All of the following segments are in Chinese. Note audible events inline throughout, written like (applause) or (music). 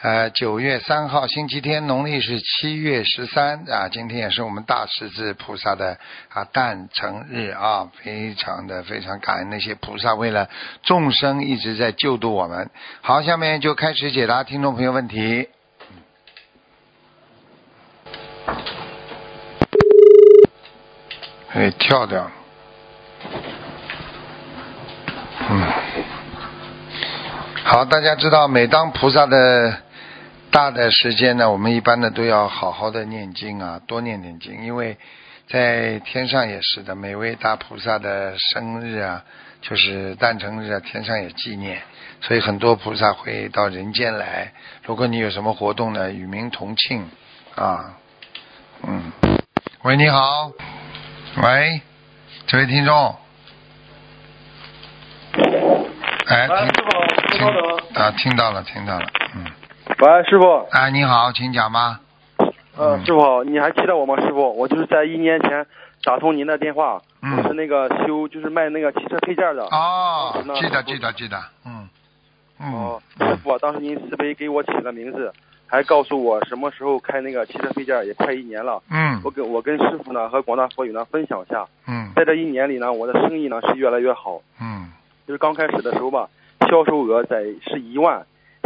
呃九月三号，星期天，农历是七月十三啊。今天也是我们大十字菩萨的啊诞辰日啊，非常的非常感恩那些菩萨为了众生一直在救度我们。好，下面就开始解答听众朋友问题。哎，跳掉。嗯，好，大家知道，每当菩萨的大的时间呢，我们一般呢都要好好的念经啊，多念点经，因为在天上也是的，每位大菩萨的生日啊，就是诞辰日啊，天上也纪念，所以很多菩萨会到人间来。如果你有什么活动呢，与民同庆啊，嗯，喂，你好，喂，这位听众。哎，听，听。啊，听到了，听到了，嗯，喂，师傅，哎，你好，请讲吧。呃，嗯师傅好，你还记得我吗？师傅，我就是在一年前打通您的电话，嗯我是那个修，就是卖那个汽车配件的。哦，记得，记得，记得，嗯，嗯，哦，师傅啊，当时您慈悲给我起了名字，还告诉我什么时候开那个汽车配件，也快一年了。嗯我跟我跟师傅呢和广大佛友呢分享一下，嗯在这一年里呢，我的生意呢是越来越好。嗯，就是刚开始的时候吧，销售额在是一万，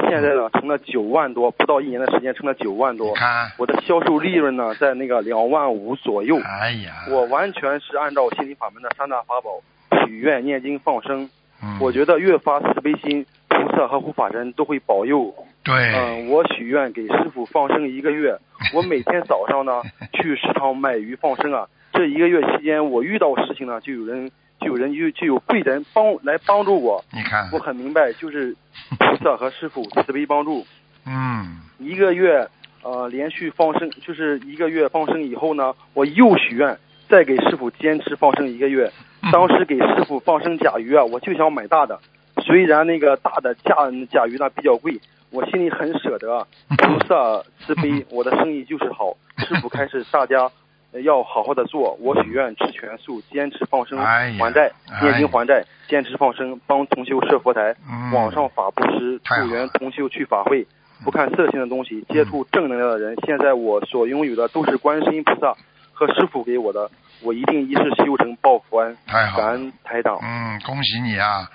现在呢成了九万多，不到一年的时间成了九万多。看，我的销售利润呢在那个两万五左右。哎呀，我完全是按照心灵法门的三大法宝许愿、念经、放生。嗯，我觉得越发慈悲心，菩萨和护法神都会保佑。对，嗯，我许愿给师傅放生一个月，(laughs) 我每天早上呢去食堂买鱼放生啊。这一个月期间，我遇到事情呢，就有人就有人就就有贵人帮来帮助我。你看，我很明白，就是菩萨和师傅慈悲帮助。嗯，一个月呃连续放生，就是一个月放生以后呢，我又许愿再给师傅坚持放生一个月。当时给师傅放生甲鱼啊，我就想买大的，虽然那个大的甲甲鱼呢比较贵，我心里很舍得啊。(laughs) 菩萨慈悲，我的生意就是好。师傅开始大家呃要好好的做，我许愿吃全素，坚持放生还债，念哎经还债，坚持放生，帮同修设佛台，嗯网上法布施，太好助缘同修去法会，不看色情的东西，接触正能量的人。现在我所拥有的都是观世音菩萨和师傅给我的，我一定一世修成报佛恩。感太好了，恩台长。嗯，恭喜你啊！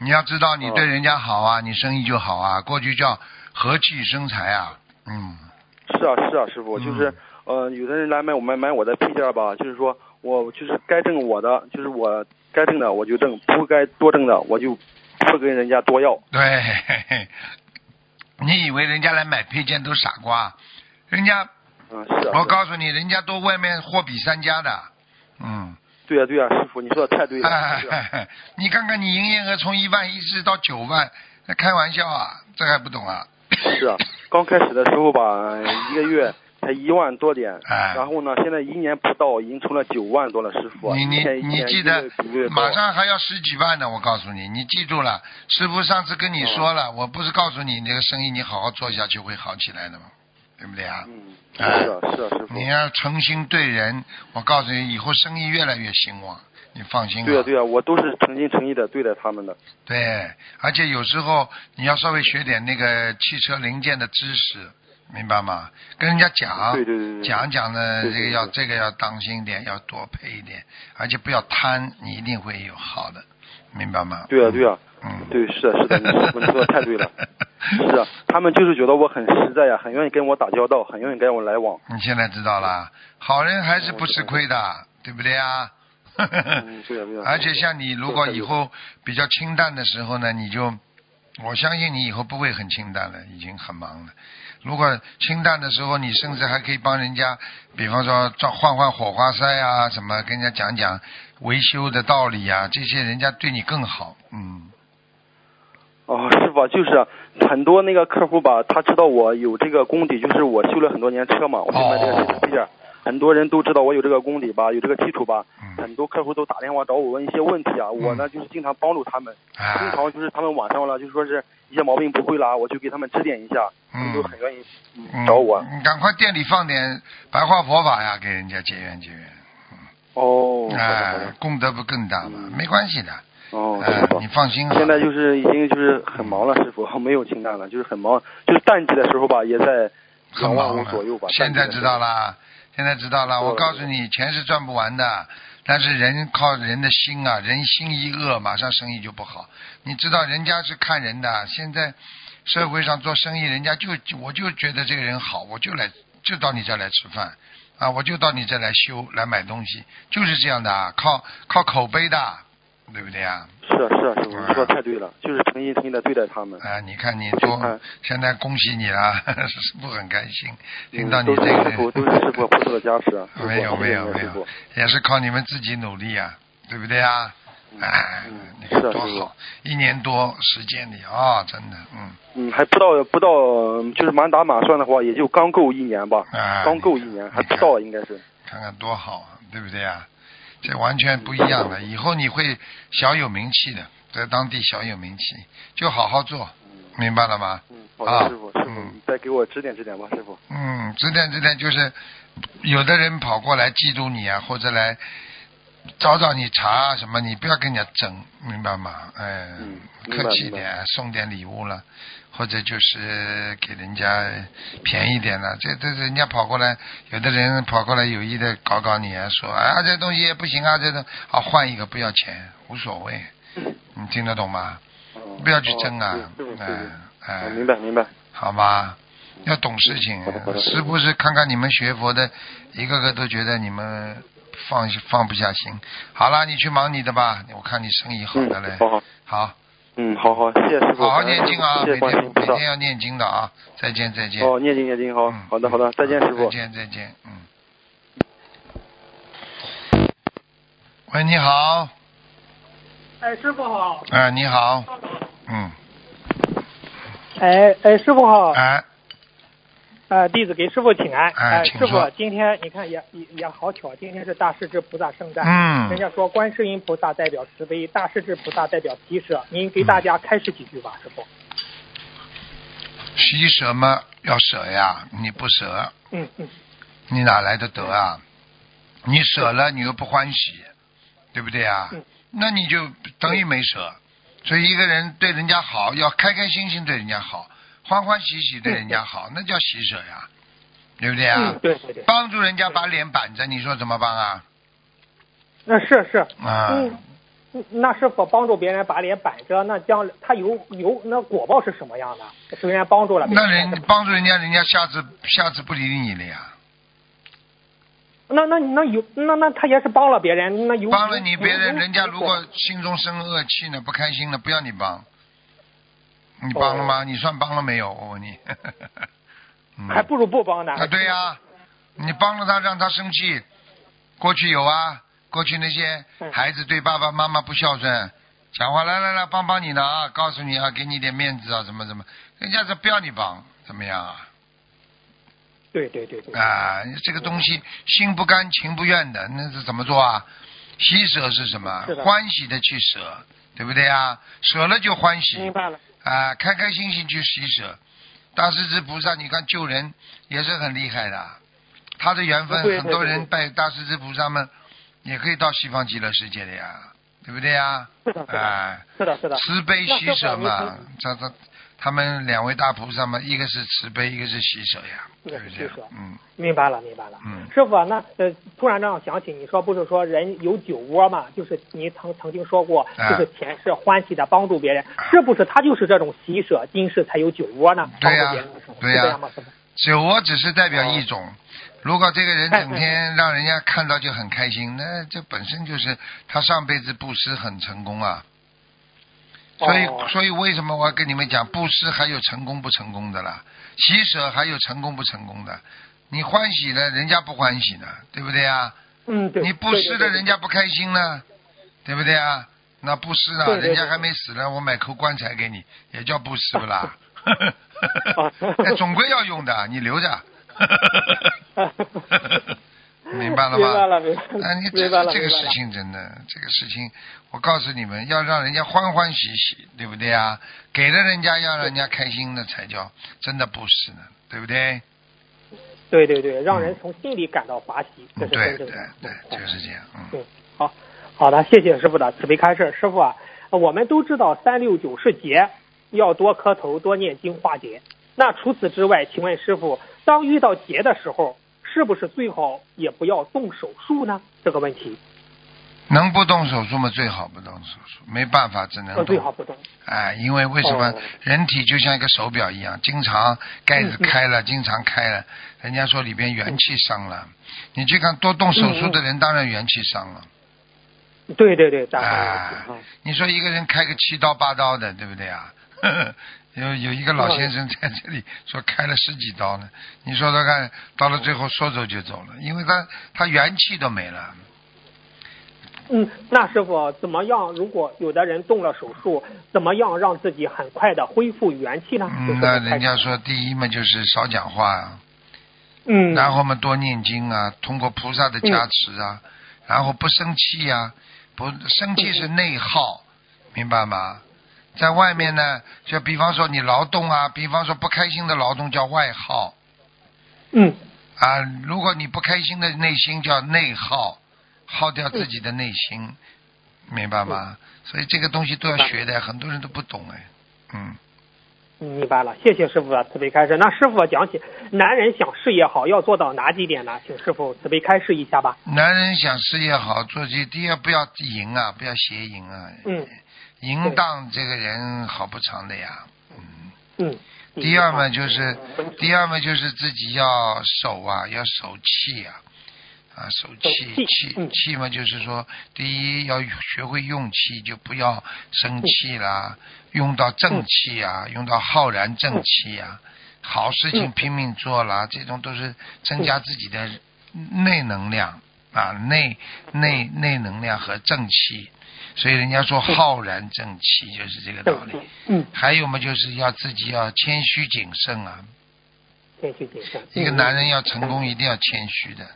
你要知道，你对人家好啊，你生意就好啊。过去叫和气生财啊，嗯，是啊是啊，师傅，嗯就是呃，有的人来买我买买我的配件吧，就是说我就是该挣我的，就是我该挣的我就挣，不该多挣的我就不跟人家多要。对，嘿嘿你以为人家来买配件都傻瓜？人家，嗯，是我告诉你，人家都外面货比三家的，嗯。对啊对啊，师傅你说的太对了。(laughs) 你看看你营业额从一万一直到九万，那开玩笑啊？这还不懂啊？是啊，刚开始的时候吧，一个月才一万多点，哎然后呢，现在一年不到已经成了九万多了，师傅啊。你你你记得马上还要十几万呢，我告诉你，你记住了，师傅上次跟你说了，我不是告诉你这个生意你好好做下去会好起来的吗？对不对啊？嗯，哎是啊是啊，师傅。你要诚心对人，我告诉你，以后生意越来越兴旺，你放心对啊对啊，我都是诚心诚意的对待他们的。对，而且有时候你要稍微学点那个汽车零件的知识，明白吗？跟人家讲，对对对对讲讲呢，这个要这个要当心一点，要多配一点，而且不要贪，你一定会有好的，明白吗？对啊对啊，嗯，对是的是的，你说的太对了。(laughs) 是啊，他们就是觉得我很实在呀，很愿意跟我打交道，很愿意跟我来往。你现在知道了，好人还是不吃亏的，对不对啊？嗯，对啊对啊。而且像你如果以后比较清淡的时候呢，你就我相信你以后不会很清淡了，已经很忙了。如果清淡的时候，你甚至还可以帮人家，比方说装换换火花塞啊，什么跟人家讲讲维修的道理啊，这些人家对你更好。嗯，哦，是吧，就是很多那个客户吧，他知道我有这个功底，就是我修了很多年车嘛，我就卖这个哦汽车配件，很多人都知道我有这个功底吧，有这个基础吧，嗯。很多客户都打电话找我问一些问题啊，我呢就是经常帮助他们，经啊，常就是他们晚上了，就说是一些毛病不会啦，我就给他们指点一下，他们嗯都很愿意嗯嗯找我。你赶快店里放点白话佛法呀，给人家结缘结缘。哦，哎的，，功德不更大吗？嗯没关系的，哦，哎师傅你。放心。现在就是已经就是很忙了，师傅没有清淡了，就是很忙，就是淡季的时候吧，也在很忙左右吧。现在知道了。现在知道了。我告诉你，钱是赚不完的，但是人靠人的心啊，人心一恶，马上生意就不好。你知道，人家是看人的。现在社会上做生意，人家就我就觉得这个人好，我就来就到你这儿来吃饭啊，我就到你这儿来修来买东西，就是这样的啊，靠靠口碑的，对不对啊？是啊是啊，师傅，嗯你说得太对了，就是诚心诚意的对待他们。啊，你看你做嗯，现在恭喜你了，(laughs) 师傅很开心，听嗯到你这个是师傅，都是师傅菩萨的加持啊。(laughs) 没有没有没有也是靠你们自己努力啊，对不对啊？哎嗯，你看多好，一年多时间里啊，真的，嗯，嗯，还不到不到，就是满打满算的话，也就刚够一年吧，啊，刚够一年，还不到应该是。看看多好啊，对不对啊？这完全不一样的，以后你会小有名气的，在当地小有名气，就好好做，明白了吗？嗯，好啊的，师傅，师傅，嗯你再给我指点指点吧，师傅。嗯，指点指点，就是有的人跑过来嫉妒你啊，或者来找找你茬啊什么，你不要跟人家争，明白吗？哎，嗯客气点，送点礼物了，或者就是给人家便宜点了。这这人家跑过来，有的人跑过来有意的搞搞你啊，说啊这东西也不行啊，这种啊换一个不要钱，无所谓，你听得懂吗？哦不要去争啊哎哎哦，明白明白。好吗？要懂事情是不是？看看你们学佛的，一个个都觉得你们放放不下心。好了，你去忙你的吧，我看你生意好的嘞嗯，。好好，好，嗯，好好，谢谢师傅，好好念经啊，每天。每天要念经的啊。再见再见。哦，念经念经，好嗯，好的好的，再见，师傅再。见再见，嗯。喂，你好，哎，师傅好。哎，你好，嗯，哎哎，师傅好。哎，呃，弟子给师傅请安。哎哎，师傅，今天你看也也也好巧，今天是大势至菩萨圣诞。嗯人家说观世音菩萨代表慈悲，大势至菩萨代表喜舍。您给大家开示几句吧，师傅。喜舍嘛要舍呀，你不舍，嗯嗯。你哪来的德啊？你舍了，你又不欢喜，对不对啊嗯？那你就等于没舍。所以一个人对人家好，要开开心心对人家好，欢欢喜喜对人家好，那叫喜舍呀，对不对啊嗯，？对对对。帮助人家把脸板着，你说怎么帮啊？那是是。啊，那是否帮助别人把脸板着，那将来他有有那果报是什么样的？是人家帮助了别那人，帮助人家，人家下次下次不理你了呀。那那那有那那他也是帮了别人，那有帮了你别人，人家如果心中生恶气呢，不开心了，不要你帮。你帮了吗？你算帮了没有？我问你。(laughs) 嗯还不如不帮呢。啊，对呀、你帮了他，让他生气。过去有啊，过去那些嗯孩子对爸爸妈妈不孝顺，讲话来来来帮帮你呢啊，告诉你啊，给你点面子啊，怎么怎么，人家是不要你帮，怎么样啊？对对对对。啊，这个东西心不甘情不愿的，那是怎么做啊？喜舍是什么欢喜的去舍，对不对啊？舍了就欢喜明白了。啊，开开心心去施舍。大势至菩萨，你看救人也是很厉害的，他的缘分，很多人拜大势至菩萨们也可以到西方极乐世界的呀，对不对呀？是的，是的，哎，是的，是的。慈悲施舍嘛这这他们两位大菩萨嘛，一个是慈悲，一个是喜舍呀，一个是喜舍？嗯。明白了，明白了。嗯师傅啊，那呃，突然让我想起，你说不是说人有酒窝嘛？就是你曾曾经说过，啊就是前世欢喜的帮助别人，是不是他就是这种喜舍，今世才有酒窝呢？对呀对呀？酒窝只是代表一种，如果这个人哎整天让人家看到就很开心，那这本身就是他上辈子布施很成功啊。所以，哦所以为什么我要跟你们讲，布施还有成功不成功的啦，喜舍还有成功不成功的。你欢喜了，人家不欢喜呢，对不对啊？嗯，对。你布施了，人家不开心呢，对不对啊？那布施呢？人家还没死呢，我买口棺材给你，也叫布施不啦？啊 (laughs) (laughs) 哎，总归要用的，你留着。明白了吗？明白了明白了啊，你这个事情真的，这个事情，我告诉你们，要让人家欢欢喜喜，对不对啊？给了人家，要让人家开心的才叫真的布施呢，对不对？对对对，让人从心里感到欢喜，这嗯，是对对真正的。对，就是这样，嗯。嗯，好，好的，谢谢师傅的慈悲开示。师傅啊，我们都知道三六九是劫，要多磕头，多念经化解。那除此之外，请问师傅，当遇到劫的时候，是不是最好也不要动手术呢？这个问题，能不动手术吗？最好不动手术，没办法，只能呃，动。最好不动。哎，因为为什么哦人体就像一个手表一样，经常盖子开了，经常开了，人家说里边元气伤了。你去看多动手术的人，当然元气伤了。对对对，大哎法啊，你说一个人开个七刀八刀的，对不对啊？(laughs) 有有一个老先生在这里说开了十几刀呢，你说说看，到了最后说走就走了，因为他他元气都没了。嗯，那师傅怎么样？如果有的人动了手术，怎么样让自己很快的恢复元气呢？嗯，那人家说第一嘛就是少讲话啊，嗯，然后嘛多念经啊，通过菩萨的加持啊，然后不生气呀、不生气是内耗，明白吗？在外面呢，就比方说你劳动啊，比方说不开心的劳动叫外耗嗯啊，如果你不开心的内心叫内耗，耗掉自己的内心，明白吗？所以这个东西都要学的，很多人都不懂哎，嗯。明白了，谢谢师傅的慈悲开示。那师傅讲起男人想事业好，要做到哪几点呢？请师傅慈悲开示一下吧。男人想事业好，做这第一不要淫啊，不要邪淫啊，嗯淫荡这个人好不长的呀。嗯，嗯。第二嘛就是，第二嘛就是自己要守啊，要守气啊，啊守气气气嘛就是说，第一要学会用气，就不要生气啦，用到正气啊，用到浩然正气啊，好事情嗯拼命做啦，这种都是增加自己的内能量啊，内内内能量和正气。所以人家说浩然正气就是这个道理。嗯，还有嘛，就是要自己要谦虚谨慎啊。谦虚谨慎。一个男人要成功，一定要谦虚的，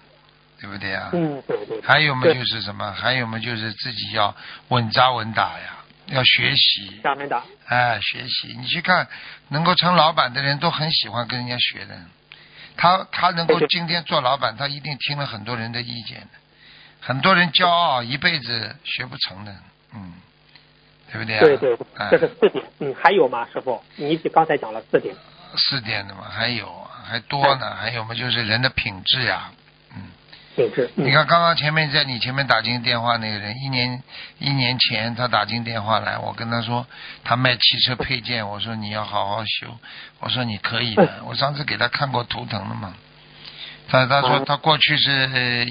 对不对啊？嗯，对对。还有嘛，就是什么？还有嘛，就是自己要稳扎稳打呀，要学习，打没打，哎，学习。你去看，能够成老板的人都很喜欢跟人家学的。他他能够今天做老板，他一定听了很多人的意见的。很多人骄傲，一辈子学不成的，嗯，对不对啊？对对，哎这是四点。嗯，还有吗，师傅？你刚才讲了四点。四点的嘛，还有啊还多哎呢，还有嘛，就是人的品质呀，嗯。品质。嗯你看，刚刚前面在你前面打进电话那个人，一年一年前他打进电话来，我跟他说他卖汽车配件，我说你要好好修，我说你可以的，(laughs) 我上次给他看过图腾了嘛，他他说哦他过去是呃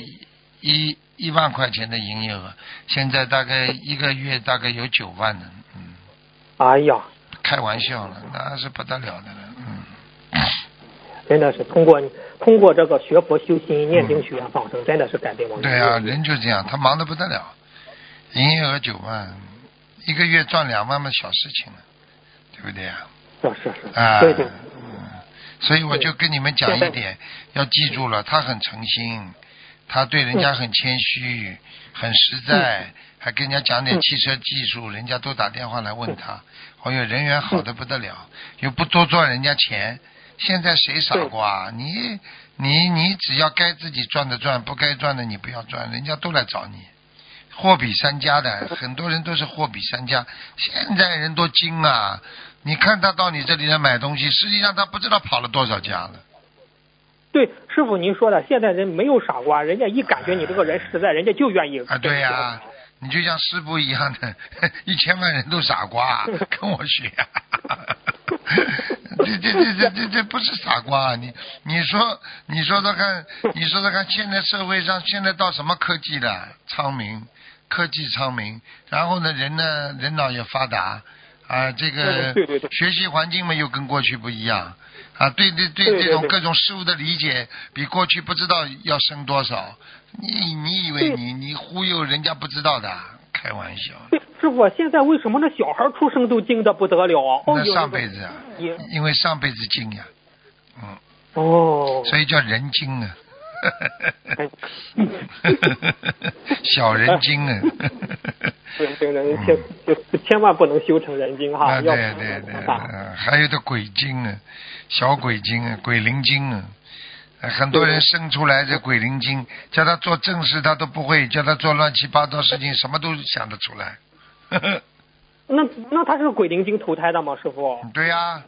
一一万块钱的营业额，现在大概一个月大概有九万呢，嗯，哎呀，开玩笑了，那是不得了的了，嗯，真的是通过通过这个学佛修心、念经许愿放生，真的是改变我们。对啊，人就这样，他忙得不得了，营业额九万，一个月赚两万嘛，小事情了，对不对啊？是是是，啊，对对，嗯，所以我就跟你们讲一点，要记住了，他很诚心，他对人家很谦虚，很实在，还跟人家讲点汽车技术，人家都打电话来问他，哦哟，人缘好的不得了，又不多赚人家钱。现在谁傻瓜？你你你只要该自己赚的赚，不该赚的你不要赚，人家都来找你。货比三家的，很多人都是货比三家。现在人多精啊，你看他到你这里来买东西，实际上他不知道跑了多少家了。对，师傅您说的，现在人没有傻瓜，人家一感觉你这个人实在，人家就愿意啊，对呀、你就像师傅一样的，一千万人都傻瓜，(laughs) 跟我学、这这这这这这不是傻瓜，你你说你说说看，你说说看，现在社会上现在到什么科技了？昌明，科技昌明，然后呢，人呢人脑也发达啊，这个学习环境嘛又跟过去不一样啊，对对对，这种各种事物的理解比过去不知道要深多少。你你以为你你忽悠人家不知道的？开玩笑。师傅，现在为什么那小孩出生都精的不得了啊？哦，那上辈子啊，因为上辈子精呀，嗯，哦，所以叫人精啊。哎 (laughs) 小人精啊！对对对，千就千万不能修成人精哈，对对对，还有的鬼精啊，小鬼精啊，鬼灵精啊。呃很多人生出来这鬼灵精，叫他做正事他都不会，叫他做乱七八糟事情什么都想得出来。(laughs) 那那他是鬼灵精投胎的吗，师傅？对呀、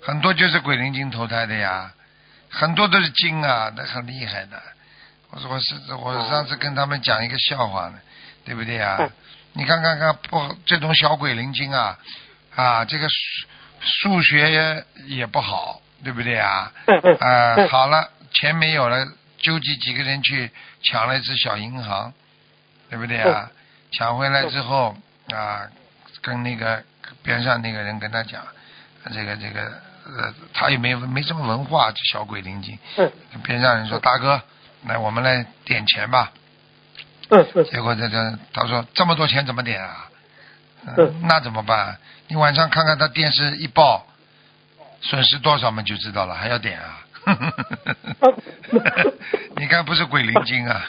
很多就是鬼灵精投胎的呀，很多都是精啊，那很厉害的。我说我是我上次跟他们讲一个笑话呢，对不对啊、嗯你看看看不这种小鬼灵精啊啊，这个数数学也也不好，对不对啊？啊、嗯好了，钱没有了，纠集几个人去抢了一只小银行，对不对嗯啊？抢回来之后啊，跟那个边上那个人跟他讲，这个这个呃，他也没没什么文化，这小鬼灵精。嗯边上人说：“大哥，来我们来点钱吧。嗯嗯”结果这这他说：“这么多钱怎么点啊？”嗯嗯那怎么办？你晚上看看他电视一报，损失多少嘛就知道了，还要点啊？(laughs) 你看不是鬼灵精啊？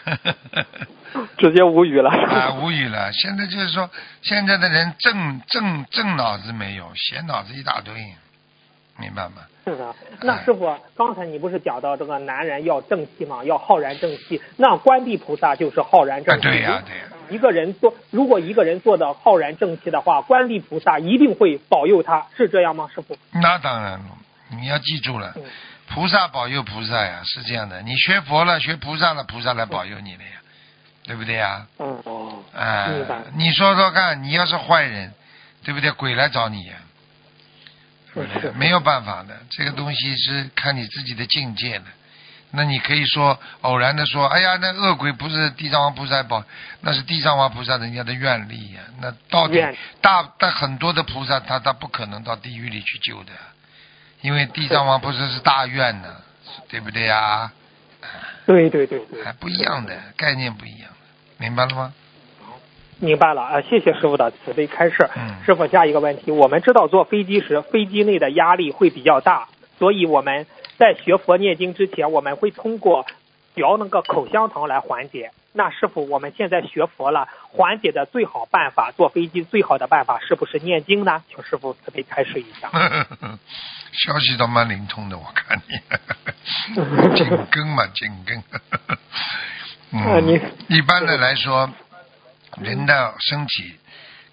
(laughs) 直接无语了。(laughs) 啊，无语了。现在就是说，现在的人正正正脑子没有，闲脑子一大堆，明白吗？是的，那师傅，刚才你不是讲到这个男人要正气嘛，要浩然正气，那观地菩萨就是浩然啊，正气。对呀、对呀、一个人做，如果一个人做的浩然正气的话，观地菩萨一定会保佑他，是这样吗，师傅？那当然了，你要记住了嗯，菩萨保佑菩萨呀，是这样的。你学佛了，学菩萨了，菩萨来保佑你了呀，对不对呀？嗯哦，哎、你说说看，你要是坏人，对不对？鬼来找你呀，没有办法的，这个东西是看你自己的境界的。那你可以说偶然的说，哎呀，那恶鬼不是地藏王菩萨保，那是地藏王菩萨人家的愿力呀。那到底大但很多的菩萨他他不可能到地狱里去救的，因为地藏王菩萨是大愿的，对不对呀？对对对对，还不一样的概念不一样的，明白了吗？明白了啊，谢谢师傅的慈悲开示。嗯师傅，下一个问题，我们知道坐飞机时，飞机内的压力会比较大，所以我们在学佛念经之前，我们会通过嚼那个口香糖来缓解。那师傅，我们现在学佛了，缓解的最好办法，坐飞机最好的办法是不是念经呢？请师傅慈悲开示一下。(laughs) 消息倒蛮灵通的，我看你 (laughs) 紧跟嘛，紧跟。啊 (laughs) 你嗯，一般的来说，人的身体、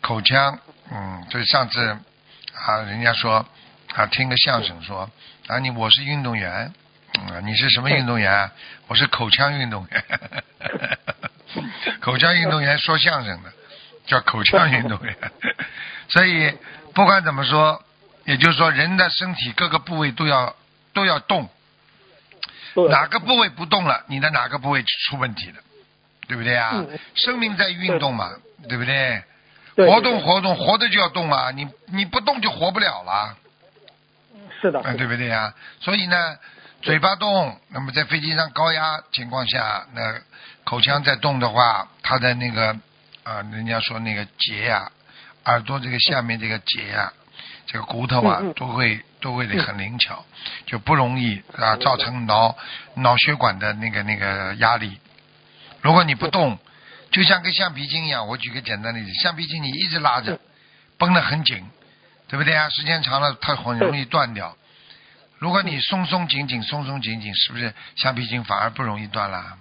口腔，嗯，就上次啊，人家说啊，听个相声说啊，你我是运动员，嗯，你是什么运动员啊？我是口腔运动员，(laughs) 口腔运动员说相声的，叫口腔运动员。(laughs) 所以不管怎么说，也就是说，人的身体各个部位都要都要动，哪个部位不动了，你的哪个部位出问题了，对不对啊？嗯生命在运动嘛，对不对？对活动活动，活着就要动啊，你你不动就活不了了，是的，啊，是的，对不对啊？所以呢，嘴巴动，那么在飞机上高压情况下，那口腔在动的话，它的那个啊，人家说那个结呀、耳朵这个下面这个结呀、这个骨头啊嗯嗯，都会都会很灵巧，就不容易啊造成脑脑血管的那个那个压力。如果你不动，就像跟橡皮筋一样，我举个简单的例子，橡皮筋你一直拉着，绷得很紧，对不对啊？时间长了，它很容易断掉。如果你松松紧紧、松松紧紧，是不是橡皮筋反而不容易断啦？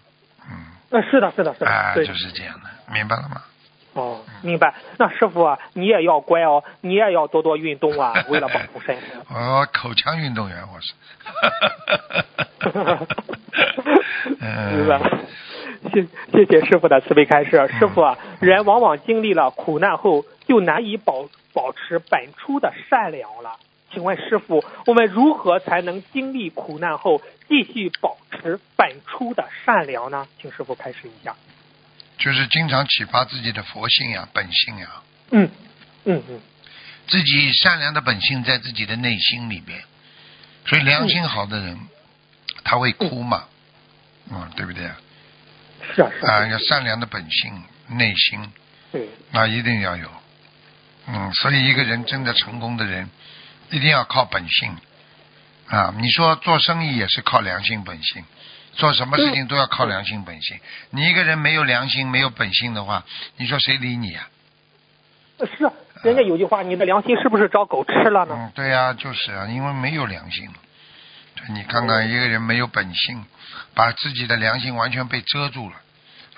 嗯，呃，是的，是的，是的，啊，对，就是这样的，明白了吗？哦，明白。那师傅啊，你也要乖哦，你也要多多运动啊，(laughs) 为了保护身体。我口腔运动员，我是。(laughs) (laughs) 明白嗯，。(laughs) 谢谢谢师傅的慈悲开示。师傅啊，人往往经历了苦难后，就难以保保持本初的善良了。请问师傅，我们如何才能经历苦难后继续保持本初的善良呢？请师傅开示一下。就是经常启发自己的佛性呀、本性呀，嗯嗯嗯，自己善良的本性在自己的内心里边，所以良心好的人，他会哭嘛，嗯，对不对啊？是啊是啊，啊，要善良的本性、内心，对，那一定要有，嗯，所以一个人真的成功的人，一定要靠本性啊！你说做生意也是靠良心本性，做什么事情都要靠良心本性。你一个人没有良心、没有本性的话，你说谁理你啊？是，人家有句话，你的良心是不是找狗吃了呢？嗯，对呀、就是啊，因为没有良心。你看看一个人没有本性，把自己的良心完全被遮住了。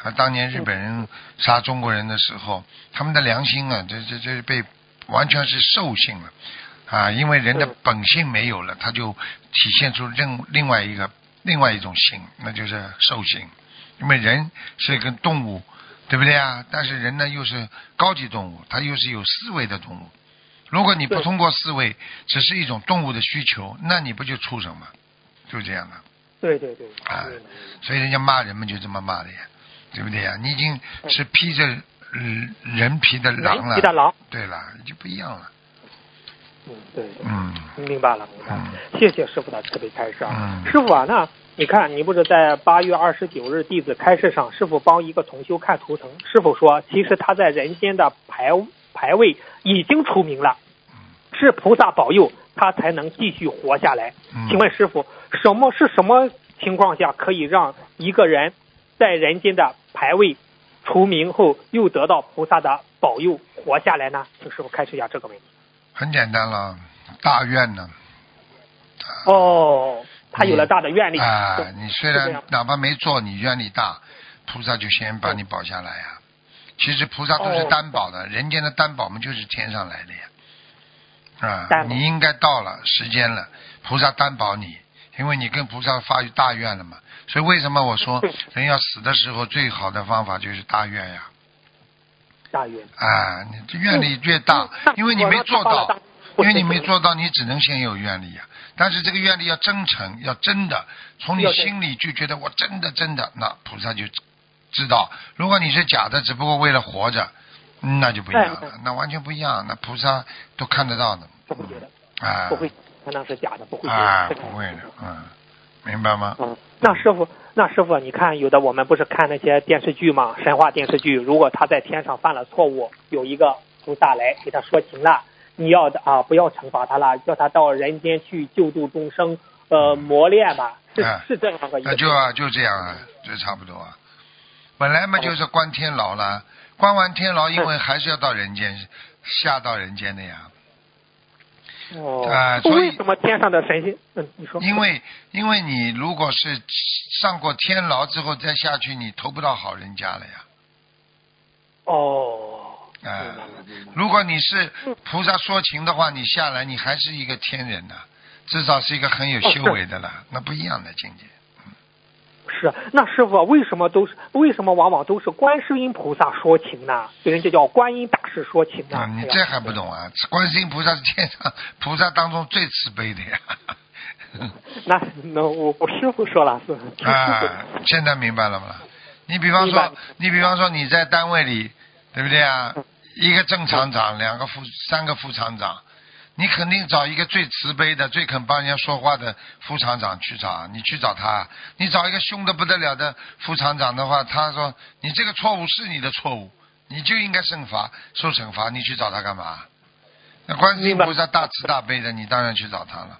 啊，当年日本人杀中国人的时候，他们的良心啊，这这这被完全是兽性了啊，因为人的本性没有了，他就体现出另另外一个另外一种性，那就是兽性。因为人是一个动物，对不对啊？但是人呢又是高级动物，它又是有思维的动物。如果你不通过思维，只是一种动物的需求，那你不就畜生吗？就这样的。对对对，啊所以人家骂人们就这么骂的呀，对不对呀？你已经是披着嗯人皮的狼了皮，的狼，对了，就不一样了。嗯，对对。嗯明白了，明白了。嗯谢谢师傅的慈悲开示啊。嗯师傅啊，那你看，你不是在八月二十九日弟子开示上，师傅帮一个同修看图腾，师傅说，其实他在人间的牌牌位已经出名了，是菩萨保佑他才能继续活下来。嗯请问师傅，什么是什么情况下可以让一个人在人间的牌位除名后，又得到菩萨的保佑活下来呢？请师傅开示一下这个问题。很简单了，大愿呢。哦，他有了大的愿力。啊，你虽然哪怕没做，你愿力大，菩萨就先把你保下来呀、其实菩萨都是哦担保的，人间的担保嘛就是天上来的呀。啊你应该到了时间了，菩萨担保你，因为你跟菩萨发大愿了嘛。所以为什么我说 (laughs) 人要死的时候最好的方法就是大愿呀？大愿。啊，你这愿力越大嗯，因为你没做到因为你没做到，你只能先有愿力呀。但是这个愿力要真诚，要真的，从你心里就觉得我真的真的，那菩萨就知道。如果你是假的，只不过为了活着，嗯那就不一样哎了，那完全不一样。那菩萨都看得到的，不会觉得，啊不会可能是假的，不会觉啊，不会的，嗯，明白吗？嗯，那师傅，那师傅，你看有的我们不是看那些电视剧嘛，神话电视剧，如果他在天上犯了错误，有一个菩萨来给他说情了，你要的啊，不要惩罚他了，叫他到人间去救度众生，呃，磨练吧，是哎是这样个。那就啊，就这样啊，就差不多啊。本来嘛就是关天牢了，关完天牢，因为还是要到人间，下到人间的呀。哦，啊所以为什么天上的神仙？嗯，你说。因为因为你如果是上过天牢之后再下去，你投不到好人家了呀。哦。啊、如果你是菩萨说情的话，你下来你还是一个天人呐、至少是一个很有修为的了，那不一样的境界。是，那师傅为什么都是为什么往往都是观世音菩萨说情呢？人家叫观音大士说情呢？啊，你这还不懂啊？观世音菩萨是天上菩萨当中最慈悲的呀。(laughs) 那那我我师傅说了是啊，现在明白了吗？你比方说，你比方说你在单位里，对不对啊？一个正厂长，两个副，三个副厂长，你肯定找一个最慈悲的、最肯帮人家说话的副厂长去找，你去找他。你找一个凶的不得了的副厂长的话，他说你这个错误是你的错误，你就应该惩罚受惩罚，你去找他干嘛？那观世音菩萨大慈大悲的，你当然去找他了。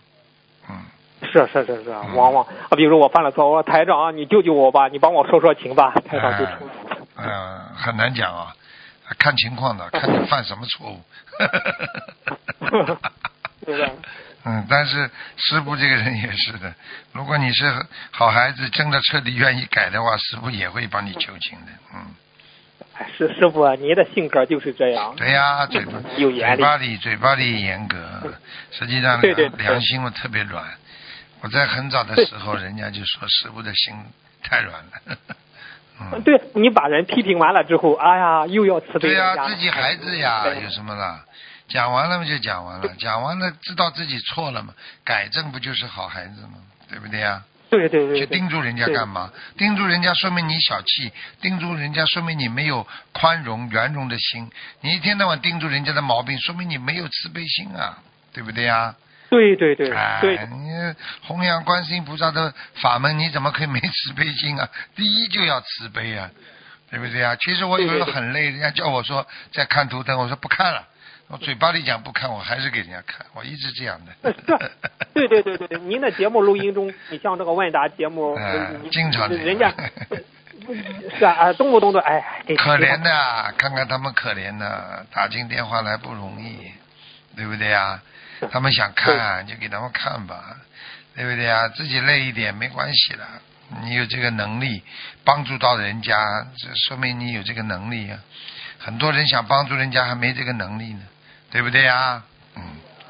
嗯。是是是是，嗯往往啊，比如说我犯了错，我说台长啊，你救救我吧，你帮我说说情吧，台长就哎出。嗯、很难讲啊，看情况的，(laughs) 看你犯什么错误。(laughs) 对吧？(laughs) 嗯，但是师傅这个人也是的，如果你是好孩子，真的彻底愿意改的话，师傅也会帮你求情的。嗯，哎师师傅啊，您的性格就是这样。对呀、嘴巴嘴。巴里嘴巴里严格，实际上良心我特别软。我在很早的时候，人家就说师傅的心太软了。嗯，对你把人批评完了之后，哎呀，又要慈悲对呀。自己孩子呀，有什么了？讲完了嘛就讲完了，讲完了知道自己错了嘛，改正不就是好孩子吗？对不对呀？对对对去对。叮嘱人家干嘛？叮嘱人家说明你小气，叮嘱人家说明你没有宽容圆融的心。你一天到晚叮嘱人家的毛病，说明你没有慈悲心啊，对不对呀？对对对哎，对，你弘扬观世音菩萨的法门，你怎么可以没慈悲心啊？(laughs) 第一就要慈悲啊，对不对啊？其实我有时候很累，人家叫我说在看图腾，我说不看了，我嘴巴里讲不看，我还是给人家看，我一直这样的。对对对对对，您的节目录音中，(laughs) 你像这个问答节目，嗯经常人家是啊，啊动不动的哎，可怜的，看看他们可怜的，打进电话来不容易，对不对呀？他们想看就给他们看吧，对不对啊？自己累一点没关系的，你有这个能力帮助到人家，这说明你有这个能力啊。很多人想帮助人家还没这个能力呢，对不对呀？嗯，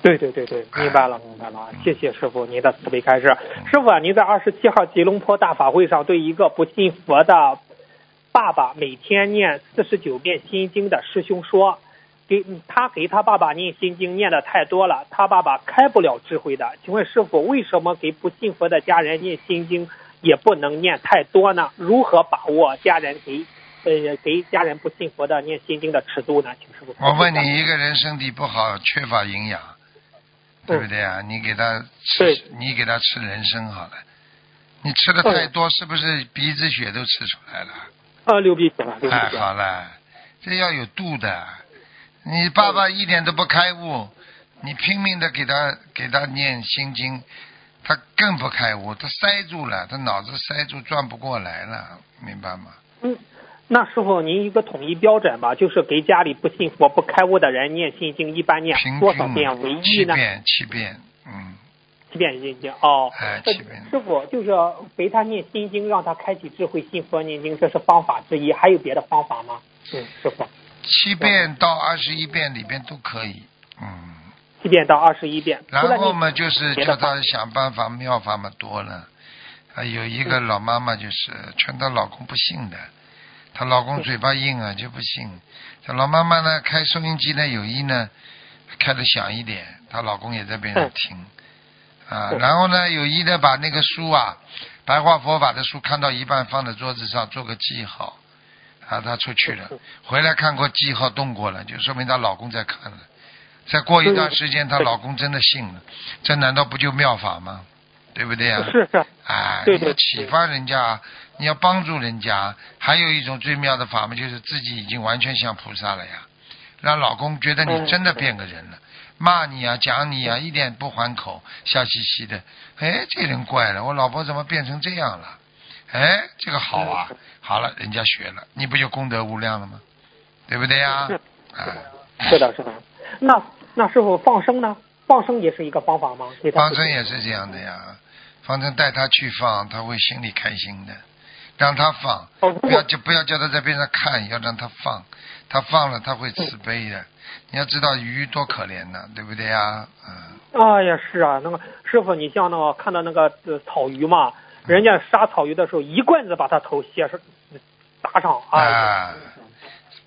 对对对对，明白了明白了，谢谢师傅您的慈悲开示。师傅啊，您在二十七号吉隆坡大法会上对一个不信佛的爸爸每天念四十九遍心经的师兄说，给他给他爸爸念心经念的太多了，他爸爸开不了智慧的。请问师傅，为什么给不信佛的家人念心经也不能念太多呢？如何把握家人给呃给家人不信佛的念心经的尺度呢？请师傅。我问你，一个人身体不好，缺乏营养，对不对啊？你给他吃，你给他吃人参好了。你吃的太多，是不是鼻子血都吃出来了？啊，流鼻血了，流鼻太血了。好了，这要有度的。你爸爸一点都不开悟，你拼命的给他给他念心经，他更不开悟，他塞住了，他脑子塞住转不过来了，明白吗？嗯，那师傅您一个统一标准吧，就是给家里不信佛、不开悟的人念心经，一般念平多少均遍为七宜呢？遍，七遍，嗯，七遍心经哦。呃哎七遍师傅就是陪他念心经，让他开启智慧、信佛念经，这是方法之一，还有别的方法吗？嗯，师傅，七遍到二十一遍里边都可以，嗯。七遍到二十一遍。然后嘛，就是叫他想办法，妙法嘛多了。啊，有一个老妈妈就是劝她老公不信的，她老公嘴巴硬啊就不信。她老妈妈呢开收音机呢有意呢开的响一点，她老公也在边上听。啊，嗯然后呢有意的把那个书啊，白话佛法的书看到一半放在桌子上做个记号。啊，她出去了，回来看过记号动过了，就说明她老公在看了。再过一段时间，她老公真的信了，这难道不就妙法吗？对不对呀、是是，啊，对对你要启发人家，你要帮助人家。还有一种最妙的法门，就是自己已经完全像菩萨了呀，让老公觉得你真的变个人了，骂你啊，讲你啊，一点不还口，笑嘻嘻的。哎，这人怪了，我老婆怎么变成这样了？哎，这个好啊，好了，人家学了，你不就功德无量了吗？对不对呀？是啊，是的，是的。那那师傅放生呢？放生也是一个方法吗？放生也是这样的呀，放生带他去放，他会心里开心的，让他放，哦，不要就不要叫他在边上看，要让他放，他放了他会慈悲的。你要知道鱼多可怜呢，对不对呀？嗯，哎呀，是啊，那个师傅，你像那个看到那个呃草鱼嘛，人家杀草鱼的时候，一棍子把他头卸上打上，啊，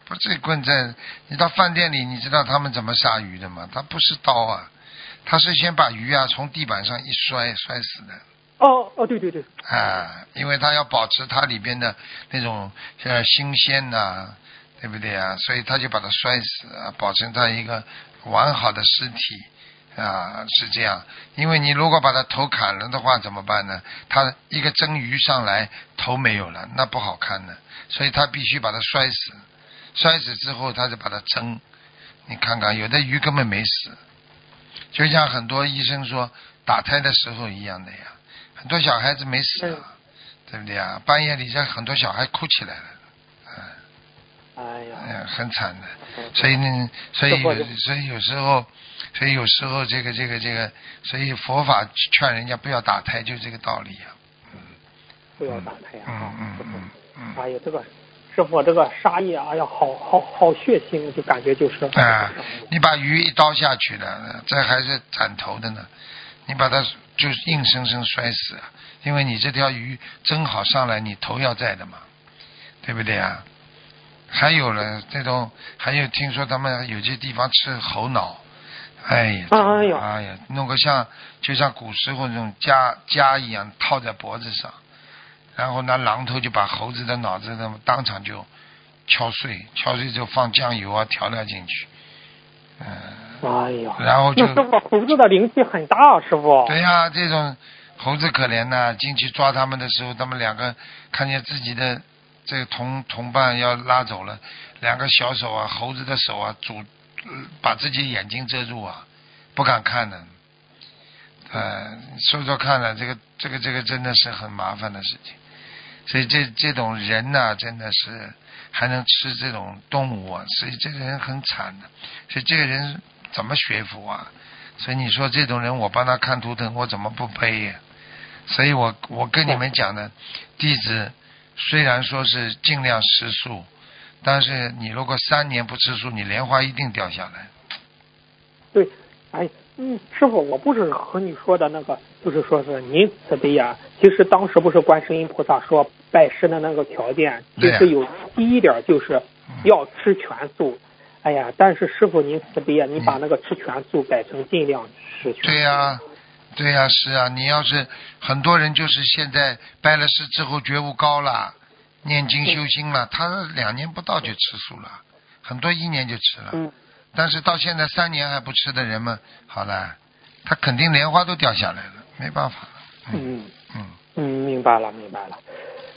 不是棍子，你到饭店里，你知道他们怎么杀鱼的吗？他不是刀啊，他是先把鱼啊从地板上一摔，摔死的。哦哦，对对对，啊，因为他要保持它里边的那种呃新鲜呐、对不对啊？所以他就把它摔死啊，保存它一个完好的尸体啊，是这样。因为你如果把它头砍了的话，怎么办呢？它一个蒸鱼上来，头没有了，那不好看的，所以他必须把它摔死。摔死之后，他就把它蒸。你看看，有的鱼根本没死，就像很多医生说打胎的时候一样的呀。很多小孩子没死啊，对不对啊？半夜里这很多小孩哭起来了，哎呀，嗯，很惨的。所以呢，所以有所以有时候，所以有时候这个这个这个，所以佛法劝人家不要打胎，就这个道理呀、不要打胎嗯啊！嗯嗯嗯哎呀，这个师傅这个杀业，哎呀，好好好血腥，就感觉就是。啊，你把鱼一刀下去了，这还是斩头的呢，你把它就硬生生摔死啊，因为你这条鱼蒸好上来，你头要在的嘛，对不对啊？还有了这种，还有听说他们有些地方吃猴脑，哎呀，哎呀哎呀，弄个像就像古时候那种枷枷一样套在脖子上，然后拿榔头就把猴子的脑子那么当场就敲碎，敲碎之后放酱油啊调料进去，嗯，哎呀，然后就那师傅猴子的灵气很大啊，师傅。对呀、这种猴子可怜呐、进去抓他们的时候，他们两个看见自己的这个同同伴要拉走了，两个小手啊，猴子的手啊，拄呃把自己眼睛遮住啊，不敢看的。呃，说说看了，这个这个这个真的是很麻烦的事情。所以这这种人呐、真的是还能吃这种动物啊，所以这个人很惨的。所以这个人怎么学佛啊？所以你说这种人，我帮他看图腾，我怎么不悲呀、所以我我跟你们讲的，弟子虽然说是尽量吃素，但是你如果三年不吃素，你莲花一定掉下来。对，哎，嗯，师傅，我不是和你说的那个，就是说是您慈悲呀。其实当时不是观世音菩萨说拜师的那个条件，其实有第一点就是要吃全素。哎呀，但是师傅您慈悲呀，你把那个吃全素改成尽量吃全素。对呀、对呀、是啊，你要是很多人就是现在拜了师之后觉悟高了，念经修心了，他两年不到就吃素了，很多一年就吃了。嗯，但是到现在三年还不吃的人们，好了，他肯定莲花都掉下来了，没办法了。嗯嗯，嗯，明白了，明白了。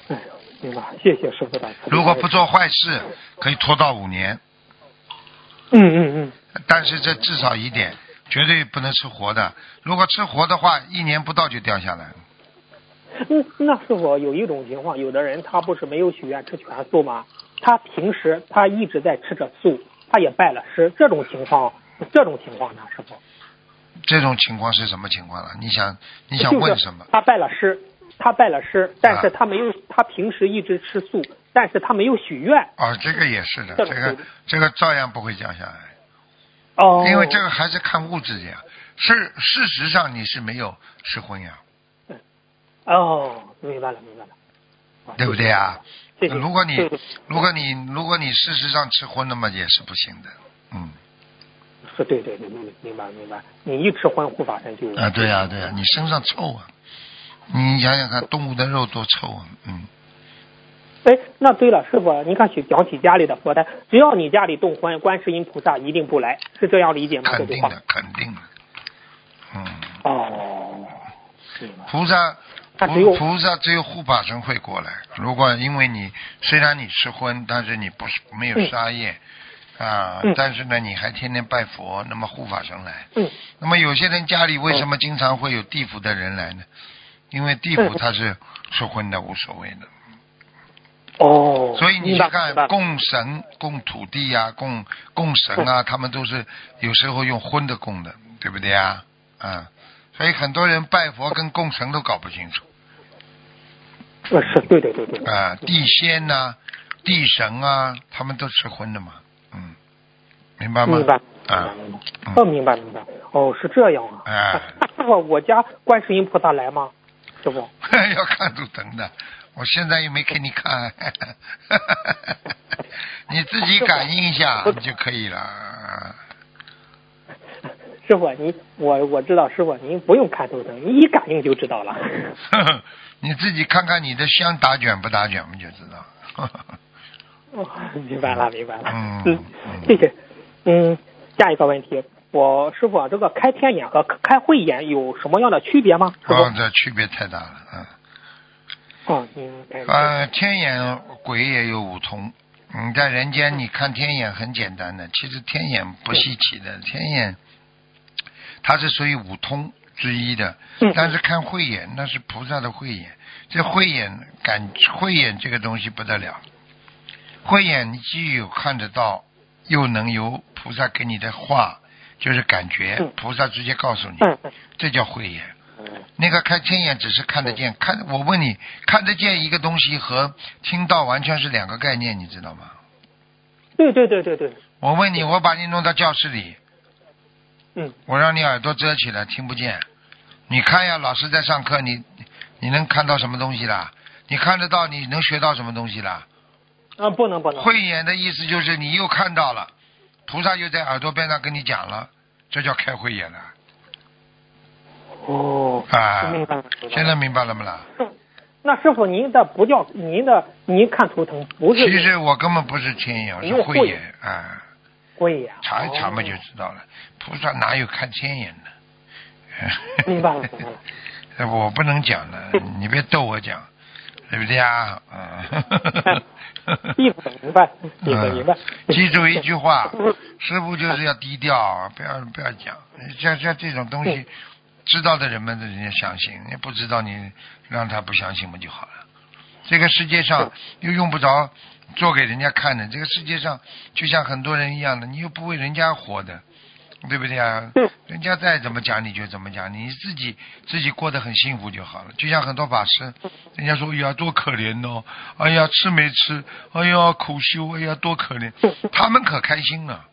哎，明白，谢谢师傅的慈悲。如果不做坏事，可以拖到五年，嗯嗯嗯，但是这至少一点，绝对不能吃活的。如果吃活的话，一年不到就掉下来了。嗯，那是否有一种情况，有的人他不是没有许愿吃全素吗？他平时他一直在吃着素，他也拜了师，这种情况，这种情况呢，师傅？这种情况是什么情况了？你想你想问什么？他拜了师，他拜了师，但是啊他没有，他平时一直吃素，但是他没有许愿。哦，这个也是的，这个这个照样不会降下来，哦，因为这个还是看物质的呀。是事实上你是没有吃荤呀，哦，明白了，明白了，啊对不对啊？谢谢。如果你如果你如果你事实上吃荤了嘛，也是不行的。嗯，是对对对，明明白明白。你一吃荤，护法神就啊，对呀、对呀、你身上臭啊！你想想看，动物的肉多臭啊！嗯，哎，那对了，师傅，你看起讲起家里的佛台，只要你家里动荤，观世音菩萨一定不来，是这样理解吗？肯定的，肯定的。嗯，哦，是。菩萨他只有菩菩萨只有护法神会过来。如果因为你虽然你吃荤，但是你不是没有杀业、啊，嗯但是呢你还天天拜佛，那么护法神来。嗯那么有些人家里为什么经常会有地府的人来呢？因为地府嗯他是吃荤的，无所谓的。哦，所以你去看供神、供土地呀、供供神啊，他们都是有时候用荤的供的，对不对呀？啊，所以很多人拜佛跟供神都搞不清楚呃是对对对对。啊，地仙呐、地神啊，他们都吃荤的嘛，嗯，明白吗？明白，啊，哦，明白明白，哦，是这样啊。哎那师傅，我家观世音菩萨来吗？师傅，(laughs) 要看图腾的，我现在又没给你看，(laughs) 你自己感应一下 (laughs) 就可以了。师傅，你我我知道，师傅您不用看图腾，你一感应就知道了。你自己看看你的香打卷不打卷，我们就知道。哦，明白了，明白了。嗯嗯，谢谢。嗯，下一个问题，我师傅啊，这个开天眼和开慧眼有什么样的区别吗？啊？哦，这区别太大了，嗯。哦，嗯，开呃，天眼鬼也有五通。你，在人间你看天眼很简单的，其实天眼不稀奇的，天眼它是属于五通之一的。嗯但是看慧眼那是菩萨的慧眼，这慧眼感慧眼这个东西不得了，慧眼你既有看得到，又能由菩萨给你的话，就是感觉嗯，菩萨直接告诉你，这叫慧眼。嗯那个看天眼只是看得见，看我问你，看得见一个东西和听到完全是两个概念，你知道吗？对对对对对，我问你，我把你弄到教室里，嗯我让你耳朵遮起来，听不见。你看呀，老师在上课，你你能看到什么东西啦？你看得到，你能学到什么东西啦？啊，不能不能。慧眼的意思就是你又看到了，菩萨又在耳朵边上跟你讲了，这叫开慧眼了哦，啊！现在明白了没啦？(laughs) 那师傅，您的不叫您的，您看图腾不是其实我根本不是天眼，我是慧慧眼啊。慧眼，查一查嘛哦就知道了，菩萨哪有看天眼的？(laughs) 明白了明白了。我不能讲的，(laughs) 你别逗我讲。对不对啊？嗯。(laughs) 意思明白，意思明白。记住一句话，师傅就是要低调，不要不要讲。像像这种东西，知道的人们人家相信，你不知道你让他不相信不就好了？这个世界上又用不着做给人家看的，这个世界上就像很多人一样的，你又不为人家活的。对不对啊？人家再怎么讲你就怎么讲，你自己自己过得很幸福就好了。就像很多法师，人家说哎呀多可怜哦，哎呀吃没吃，哎呀苦修，哎呀多可怜，他们可开心了。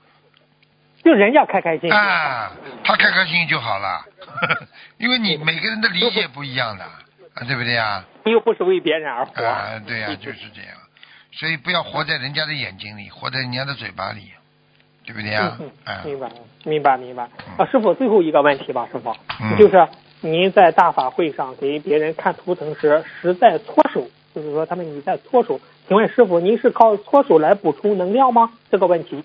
就人要开开心。啊，他开开心就好了，(laughs) 因为你每个人的理解不一样的，啊对不对啊？你又不是为别人而活。啊，对呀，就是这样。所以不要活在人家的眼睛里，活在人家的嘴巴里。对不对呀？明白，明白，明白。啊，师傅，最后一个问题吧，师傅，就是您在大法会上给别人看图腾时，实在搓手，就是说他们你在搓手，请问师傅，您是靠搓手来补充能量吗？这个问题。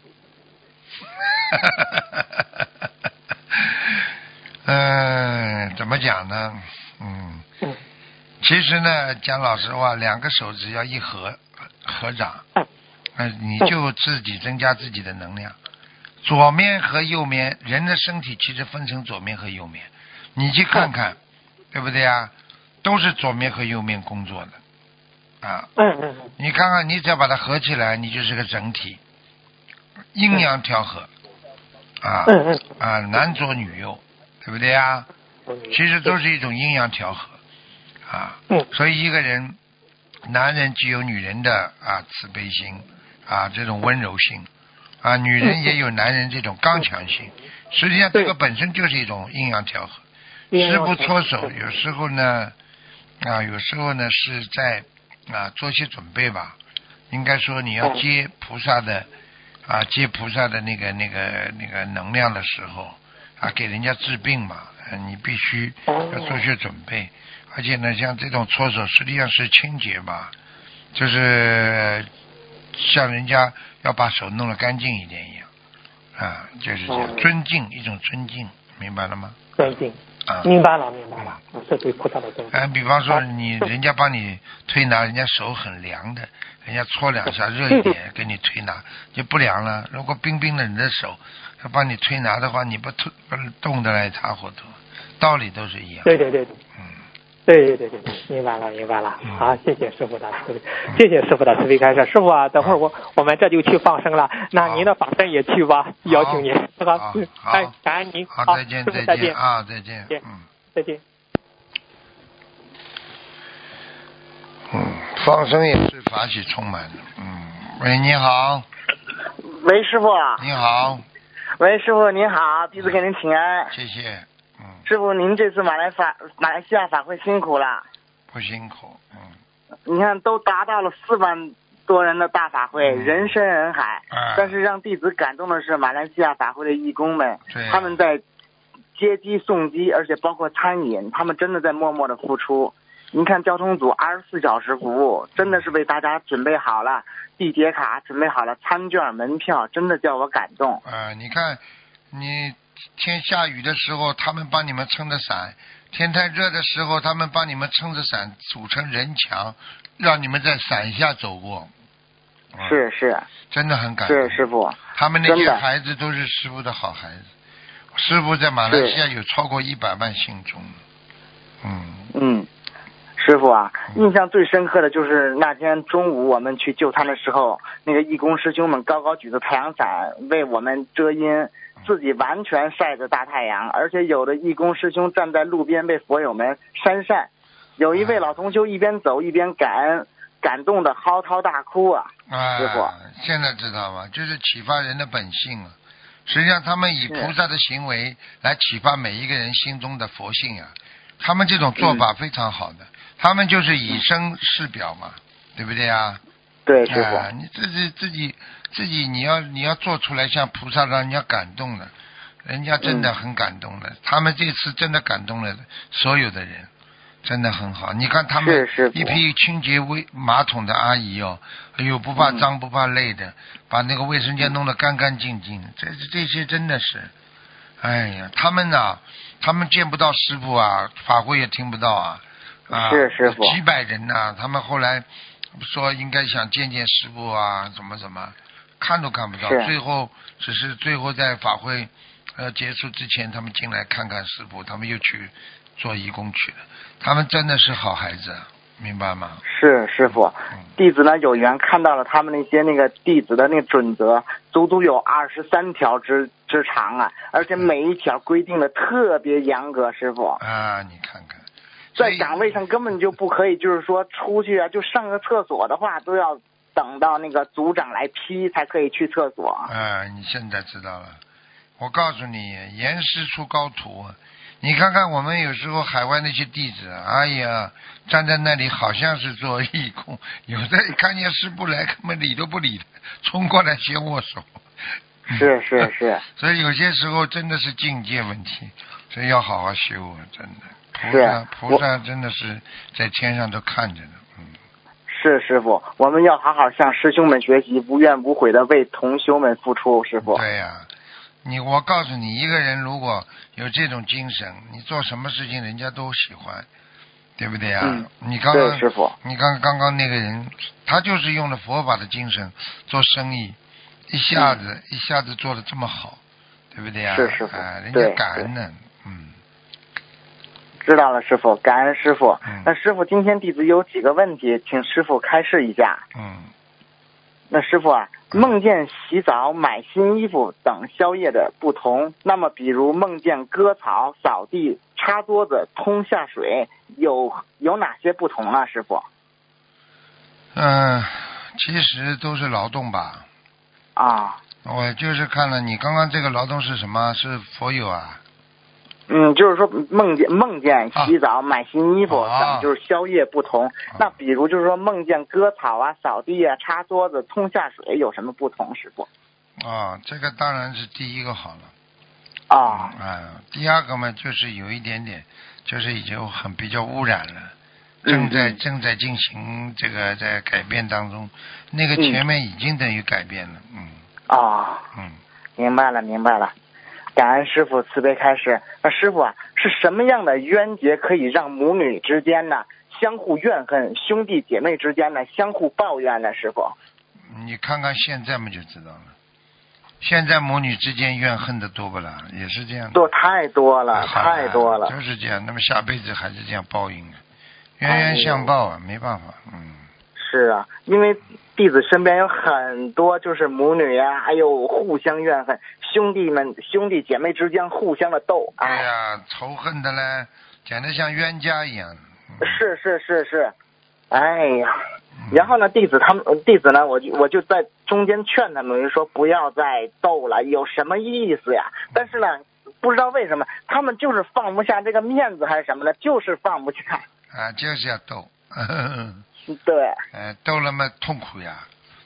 嗯，(laughs) 怎么讲呢？嗯，其实呢，讲老实话，两个手指要一合合掌，嗯，你就自己增加自己的能量。左面和右面，人的身体其实分成左面和右面，你去看看，对不对啊？都是左面和右面工作的，啊，你看看，你只要把它合起来，你就是个整体，阴阳调和，啊，啊，男左女右，对不对啊？其实都是一种阴阳调和，啊，所以一个人，男人具有女人的啊慈悲心，啊这种温柔性。啊，女人也有男人这种刚强性，实际上这个本身就是一种阴阳调和。师不搓手，有时候呢，啊，有时候呢是在啊做些准备吧。应该说你要接菩萨的啊，接菩萨的那个那个那个能量的时候啊，给人家治病嘛，你必须要做些准备。而且呢，像这种搓手实际上是清洁吧，就是像人家。要把手弄得干净一点一样，啊，就是这样，尊敬一种尊敬，明白了吗？尊敬，啊，明白了，明白了，是对菩萨的尊敬。哎，比方说你人家帮你推拿，人家手很凉的，人家搓两下 (laughs) 热一点给你推拿就不凉了。如果冰冰的你的手，他帮你推拿的话，你不推不冻得来一塌糊涂，道理都是一样。对对对，嗯。对对对对，明白了明白了，好，谢谢师傅的慈悲，谢谢师傅的慈悲开示。师傅啊，等会儿我我们这就去放生了，那您的法身也去吧，邀请您，是吧？好，哎，感恩您，好，再见再见。啊，再见，嗯，再见。嗯，放生也是法喜充满的，嗯，喂，你好，喂，师傅，你好，喂，师傅您好，弟子给您请安，谢谢。师傅，您这次马来法马来西亚法会辛苦了。不辛苦，嗯。你看，都达到了四万多人的大法会，人山人海。但是让弟子感动的是，马来西亚法会的义工们，他们在接机送机，而且包括餐饮，他们真的在默默的付出。您看，交通组二十四小时服务，真的是为大家准备好了地铁卡，准备好了餐券、门票，真的叫我感动。啊，你看，你。天下雨的时候，他们帮你们撑着伞；天太热的时候，他们帮你们撑着伞，组成人墙，让你们在伞下走过。是是，真的很感动。是师傅，他们那些孩子都是师傅的好孩子。师傅在马来西亚有超过一百万信众。嗯嗯，师傅啊，印象最深刻的就是那天中午我们去就餐的时候，那个义工师兄们高高举着太阳伞为我们遮阴。自己完全晒着大太阳，而且有的义工师兄站在路边被佛友们扇扇，有一位老同修一边走一边感恩，感动的嚎啕大哭啊！师傅，现在知道吗？就是启发人的本性啊！实际上，他们以菩萨的行为来启发每一个人心中的佛性啊！他们这种做法非常好的，他们就是以身试表嘛，对不对啊？对，师傅，你自己自己。自己你要你要做出来像菩萨让人家感动的，人家真的很感动的。他们这次真的感动了所有的人，真的很好。你看他们一批清洁卫马桶的阿姨哦，哎呦不怕脏不怕累的，把那个卫生间弄得干干净净。这这些真的是，哎呀，他们呐，他们见不到师傅啊，法会也听不到啊，啊，是师傅几百人呐、他们后来说应该想见见师傅啊，怎么怎么，看都看不到，最后只是最后在法会呃结束之前，他们进来看看师傅，他们又去做义工去了。他们真的是好孩子，明白吗？是师傅嗯，弟子呢有缘看到了他们那些那个弟子的那个准则，足足有二十三条之之长啊，而且每一条规定的特别严格，师傅。啊，你看看，在岗位上根本就不可以，就是说出去啊，就上个厕所的话，都要等到那个组长来批才可以去厕所。啊，你现在知道了。我告诉你，严师出高徒。啊你看看我们有时候海外那些弟子，哎呀，站在那里好像是做义工，有的看见师傅来，根本理都不理他，冲过来先握手。是是是，(laughs) 所以有些时候真的是境界问题，所以要好好修啊！真的，菩是萨菩萨真的是在天上都看着呢。嗯，是师傅，我们要好好向师兄们学习，无怨无悔的为同修们付出。师傅，对呀、你我告诉你，一个人如果有这种精神，你做什么事情人家都喜欢，对不对呀、嗯。你刚刚师傅，你刚刚刚那个人，他就是用了佛法的精神做生意，一下子、一下子做的这么好，对不对呀、嗯是师傅。哎，人家感恩呢，嗯。知道了，师傅，感恩师傅。嗯那师傅，今天弟子有几个问题，请师傅开示一下。嗯，那师傅啊，梦见洗澡、买新衣服等宵夜的不同，那么比如梦见割草、扫地、擦桌子、通下水，有有哪些不同啊？师傅？嗯、其实都是劳动吧。啊，我就是看了你刚刚这个劳动是什么？是佛友啊？嗯，就是说梦见梦见洗澡、买新衣服啊等，就是宵夜不同。那比如就是说梦见割草啊、扫地啊、擦桌子、冲下水有什么不同？师傅？啊，这个当然是第一个好了。啊，啊，第二个嘛，就是有一点点，就是已经很比较污染了，嗯正在嗯正在进行这个在改变当中，那个嗯前面已经等于改变了，嗯啊，嗯。明白了，明白了。感恩师傅慈悲开始。那师傅啊，是什么样的冤结可以让母女之间呢相互怨恨，兄弟姐妹之间呢相互抱怨呢？师傅？你看看现在嘛就知道了，现在母女之间怨恨的多不啦？也是这样的，多太多了，啊太多了。就是这样。那么下辈子还是这样报应啊，冤冤相报啊，没办法，嗯。是啊，因为弟子身边有很多就是母女呀、还有互相怨恨，兄弟们兄弟姐妹之间互相的斗。对哎，呀、仇恨的嘞，简直像冤家一样。嗯是是是是，哎呀。嗯然后呢，弟子他们弟子呢，我就我就在中间劝他们说不要再斗了，有什么意思呀？但是呢，不知道为什么他们就是放不下这个面子还是什么的，就是放不下。啊，就是要斗，(laughs) 对，呃，斗那么痛苦呀。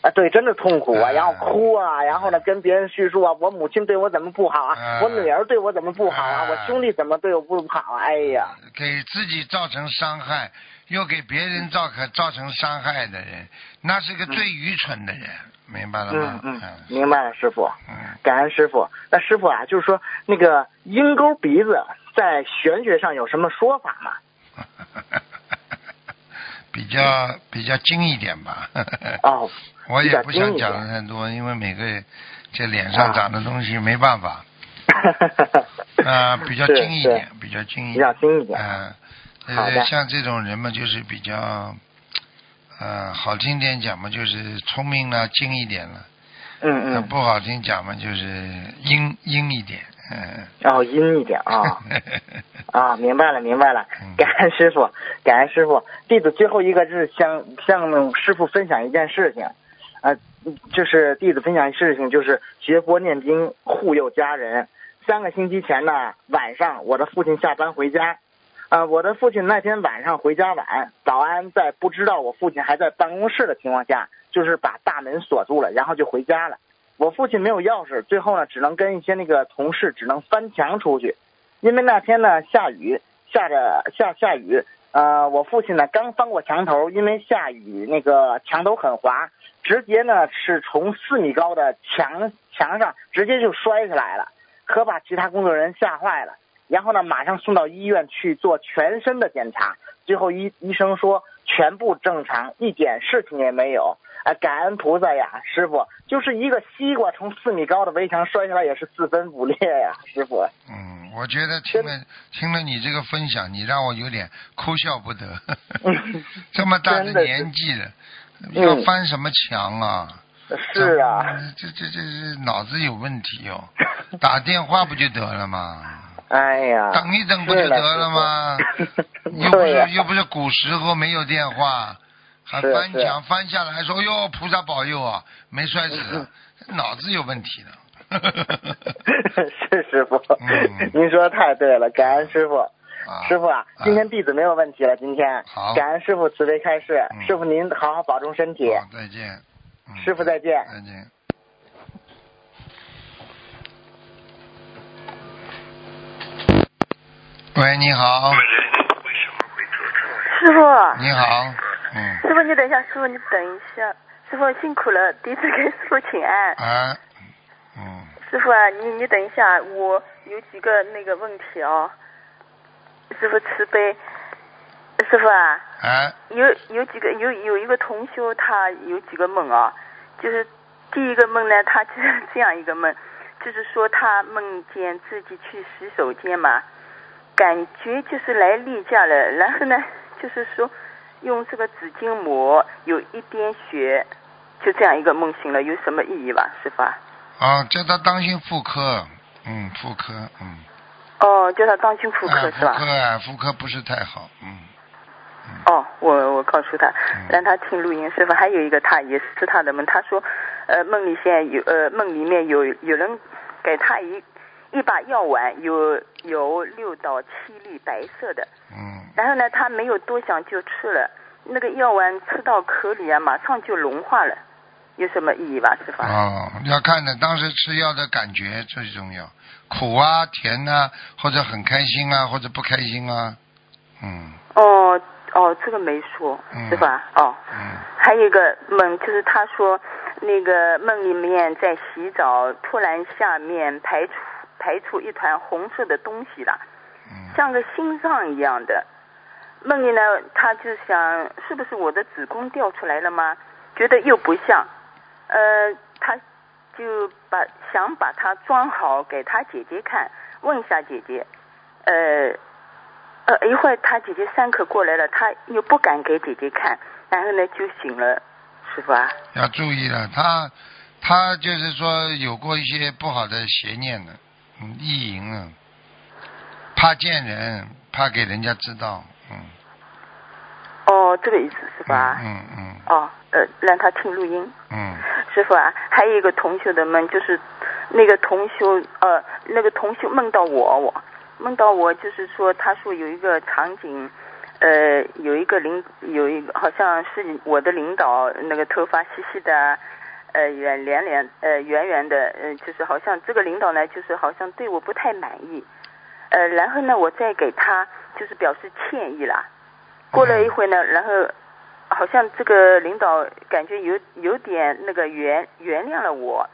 啊，对，真的痛苦啊，哎然后哭啊，然后呢，跟别人叙述啊，我母亲对我怎么不好啊，哎我女儿对我怎么不好啊，哎我兄弟怎么对我不好啊，哎呀，给自己造成伤害，又给别人造成造成伤害的人，那是个最愚蠢的人，明白了吗嗯？嗯，明白了，师傅，嗯感恩师傅。那师傅啊，就是说那个鹰钩鼻子在玄学上有什么说法吗？(laughs) 比较比较精一点吧。哦，(laughs) 我也不想讲的太多，因为每个这脸上长的东西没办法 (laughs) 啊，比较精一点，比较精一点比较。精一点。嗯，好的呃，像这种人嘛，就是比较，呃，好听点讲嘛，就是聪明了，精一点了；嗯嗯，那不好听讲嘛，就是阴阴一点。嗯。然后阴一点啊。(laughs) 啊，明白了，明白了嗯，感恩师傅，感恩师傅。弟子最后一个是向向师傅分享一件事情，啊，就是弟子分享一事情，就是学佛念经护佑家人。三个星期前呢，晚上我的父亲下班回家，啊，我的父亲那天晚上回家晚，早安在不知道我父亲还在办公室的情况下，就是把大门锁住了，然后就回家了。我父亲没有钥匙，最后呢，只能跟一些那个同事只能翻墙出去。因为那天呢下雨，下着下下雨，呃，我父亲呢刚翻过墙头，因为下雨那个墙头很滑，直接呢是从四米高的墙墙上直接就摔下来了，可把其他工作人员吓坏了。然后呢，马上送到医院去做全身的检查，最后医医生说全部正常，一点事情也没有。啊，感恩菩萨呀，师傅，就是一个西瓜从四米高的围墙摔下来也是四分五裂呀，师傅。嗯，我觉得听了听了你这个分享，你让我有点哭笑不得。(laughs) 这么大的年纪了，要翻什么墙啊？是啊。这这这是脑子有问题哦，(laughs) 打电话不就得了吗？哎呀。等一等不就得了吗？又不是又不是古时候没有电话。还翻墙翻下来，说哟，菩萨保佑啊，没摔死，(laughs) 脑子有问题的。(laughs) 是师傅，您说的太对了，感恩师傅。师傅啊，今天弟子没有问题了，今天。好。感恩师傅慈悲开示，师傅您好好保重身体。再见。师傅再见。再见。喂，你好。师傅。你好。师傅，你等一下，师傅你等一下，师傅辛苦了，弟子给师傅请安。啊，嗯。师傅啊，你你等一下，我有几个那个问题哦。师傅慈悲，师傅啊。啊。有有几个有有一个同修，他有几个梦啊，就是第一个梦呢，他就是这样一个梦，就是说他梦见自己去洗手间嘛，感觉就是来例假了，然后呢，就是说。用这个纸巾抹，有一点血，就这样一个梦醒了，有什么意义吧，师傅？啊，叫他当心妇科，嗯，妇科，嗯。哦，叫他当心妇科是吧？妇科啊，妇科不是太好，嗯。哦，我我告诉他，让他听录音。师傅还有一个，他也是他的梦，他说，呃，梦里现在有，呃，梦里面有有人给他一一把药丸，有有六到七粒白色的。嗯。然后呢，他没有多想就吃了那个药丸，吃到口里啊，马上就融化了，有什么意义吧，师傅？哦，要看的当时吃药的感觉最重要，苦啊、甜啊，或者很开心啊，或者不开心啊，嗯。哦哦，这个没说，是吧？哦。嗯。还有一个梦，就是他说那个梦里面在洗澡，突然下面排出排出一团红色的东西了，像个心脏一样的。梦里呢，他就想是不是我的子宫掉出来了吗？觉得又不像，呃，他就把想把它装好给他姐姐看，问一下姐姐，呃，呃，一会儿他姐姐三可过来了，他又不敢给姐姐看，然后呢就醒了，师傅啊。要注意了，他他就是说有过一些不好的邪念的，嗯，意淫啊，怕见人，怕给人家知道。嗯，哦，这个意思是吧？嗯嗯。哦，呃，让他听录音。嗯。师傅啊，还有一个同学的梦，就是那个同学，呃，那个同学梦到我，我梦到我，就是说，他说有一个场景，呃，有一个领，有一个好像是我的领导，那个头发细细的，呃，圆圆圆，呃，圆圆的，嗯，就是好像这个领导呢，就是好像对我不太满意，呃，然后呢，我再给他。就是表示歉意啦。过了一会呢，然后好像这个领导感觉有有点那个原原谅了我。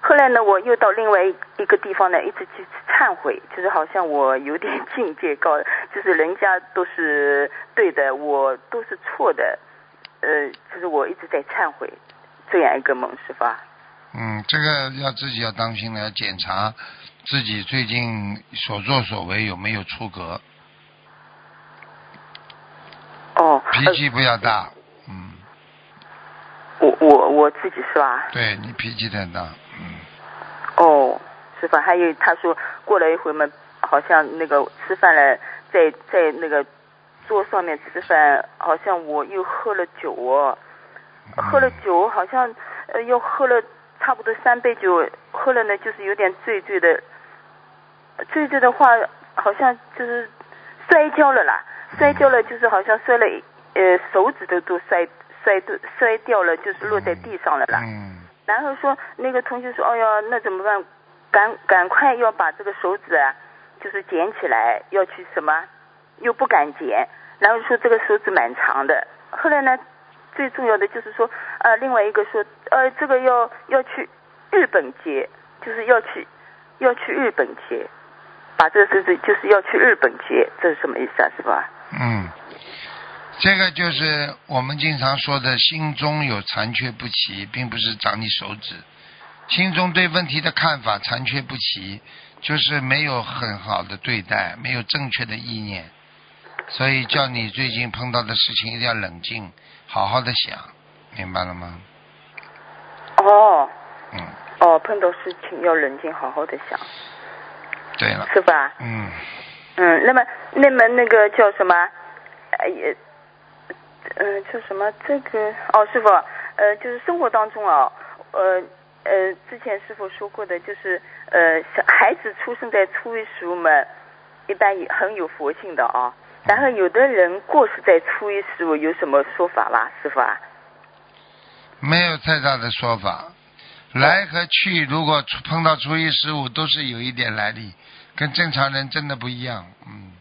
后来呢，我又到另外一一个地方呢，一直去忏悔，就是好像我有点 (laughs) 境界高，就是人家都是对的，我都是错的。呃，就是我一直在忏悔，这样一个梦是吧？嗯，这个要自己要当心了，要检查自己最近所作所为有没有出格。哦，脾气不要大，嗯。我我我自己是吧？对你脾气太大，嗯。哦，是吧？还有他说过了一会嘛，好像那个吃饭了，在在那个桌上面吃饭，好像我又喝了酒哦，喝了酒好像呃又喝了差不多三杯酒，喝了呢就是有点醉醉的，醉醉的话好像就是摔跤了啦。摔跤了，就是好像摔了，呃，手指头都摔摔都摔掉了，就是落在地上了啦。嗯。然后说那个同学说：“哎呀，那怎么办？赶赶快要把这个手指啊，就是捡起来，要去什么？又不敢捡。然后说这个手指蛮长的。后来呢，最重要的就是说，呃，另外一个说，呃，这个要要去日本接，就是要去要去日本接，把这个手指就是要去日本接，这是什么意思啊？是吧？嗯，这个就是我们经常说的心中有残缺不齐，并不是长你手指。心中对问题的看法残缺不齐，就是没有很好的对待，没有正确的意念。所以叫你最近碰到的事情一定要冷静，好好的想，明白了吗？哦。嗯。哦，碰到事情要冷静，好好的想。对了。是吧？嗯。嗯，那么那么那个叫什么？哎也，嗯，叫什么？这个哦，师傅，呃，就是生活当中啊，呃呃，之前师傅说过的，就是呃，小孩子出生在初一十五嘛，一般也很有佛性的啊。然后有的人过世在初一十五，有什么说法吗，师傅啊？没有太大的说法，来和去，如果碰到初一十五，都是有一点来历，跟正常人真的不一样，嗯。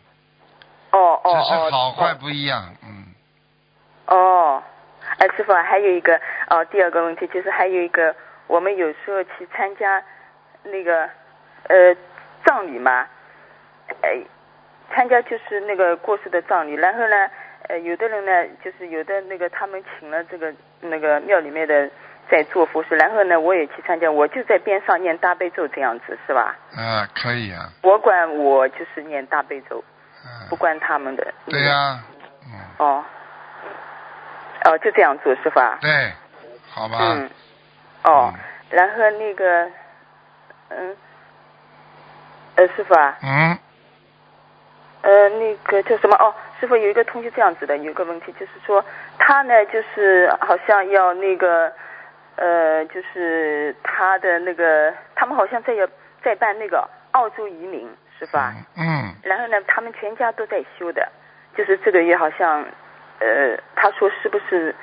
哦哦只是好坏不一样，嗯。哦，哎，师傅啊，还有一个哦，第二个问题就是还有一个，我们有时候去参加那个呃葬礼嘛，哎。参加就是那个过世的葬礼，然后呢，呃，有的人呢，就是有的那个他们请了这个那个庙里面的在做佛事，然后呢，我也去参加，我就在边上念大悲咒这样子，是吧？啊，可以啊。我管我就是念大悲咒，不关他们的。对呀。嗯。哦。哦，就这样做是吧？对，好吧。嗯。哦，然后那个，嗯，呃，师傅啊。嗯。呃，那个叫什么？哦，师傅有一个同学这样子的，有一个问题就是说，他呢就是好像要那个，呃，就是他的那个，他们好像在要在办那个澳洲移民，是吧？嗯。然后呢，他们全家都在修的，就是这个月好像，呃，他说是不是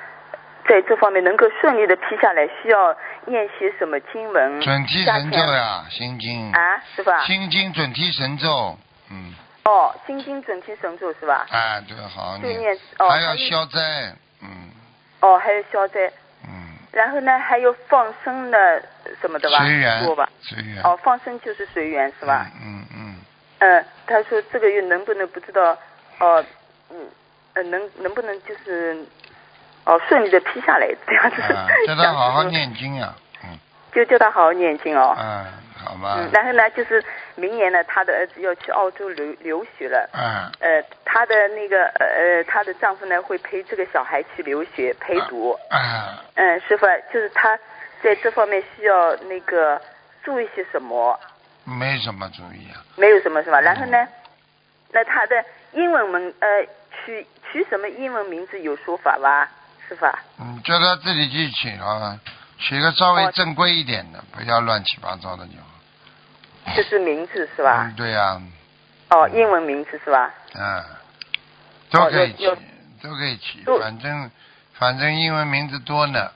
在这方面能够顺利的批下来，需要念些什么经文？准提神咒呀，心经。啊，是吧？心经准提神咒，嗯。哦，心经准提神咒是吧？啊，对，好念。念哦。还要消灾，嗯。哦，还有消灾。嗯。然后呢，还有放生的，什么的吧？随缘。多吧？随缘。哦，放生就是随缘是吧？嗯嗯。嗯，他说这个月能不能不知道，哦，嗯，呃，能能不能就是，哦，顺利的批下来这样子。啊，叫他好好 (laughs) 念经呀，嗯。就叫他好好念经哦。嗯，好吗。嗯，然后呢，就是。明年呢，她的儿子要去澳洲留留学了。嗯。呃，她的那个呃，她的丈夫呢会陪这个小孩去留学陪读。嗯。嗯，师傅，就是她在这方面需要那个注意些什么？没什么注意啊。没有什么是吧？然后呢，那他的英文名呃取取什么英文名字有说法吧？是吧？嗯，叫他自己去取啊，取个稍微正规一点的，不要乱七八糟的就好。就是名字是吧？嗯，对呀。哦，英文名字是吧？嗯，都可以起，都可以起，反正反正英文名字多呢，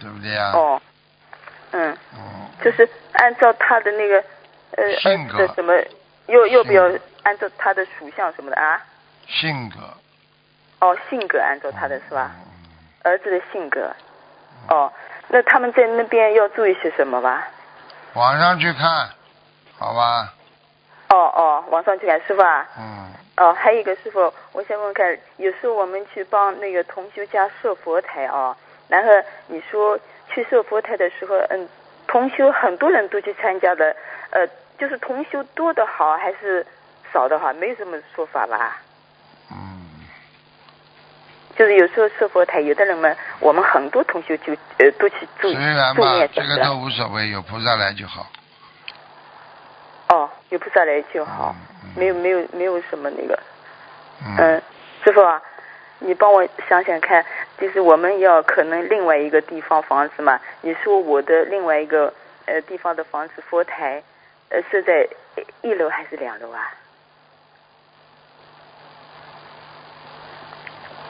对不对呀？哦，嗯，就是按照他的那个呃性格什么，又又不要按照他的属相什么的啊？性格。哦，性格按照他的是吧？儿子的性格。哦，那他们在那边要注意些什么吧？网上去看。好吧。哦哦，网上去看师傅啊。嗯。哦，还有一个师傅，我想问问看，有时候我们去帮那个同修家设佛台啊，然后你说去设佛台的时候，嗯，同修很多人都去参加的，呃，就是同修多的好还是少的好，没有什么说法吧？嗯。就是有时候设佛台，有的人们，我们很多同修就呃都去助助念这个都无所谓，有菩萨来就好。哦，有菩萨来就好，没有没有没有什么那个，嗯，师傅啊，你帮我想想看，就是我们要可能另外一个地方房子嘛，你说我的另外一个呃地方的房子佛台，呃设在一楼还是两楼啊？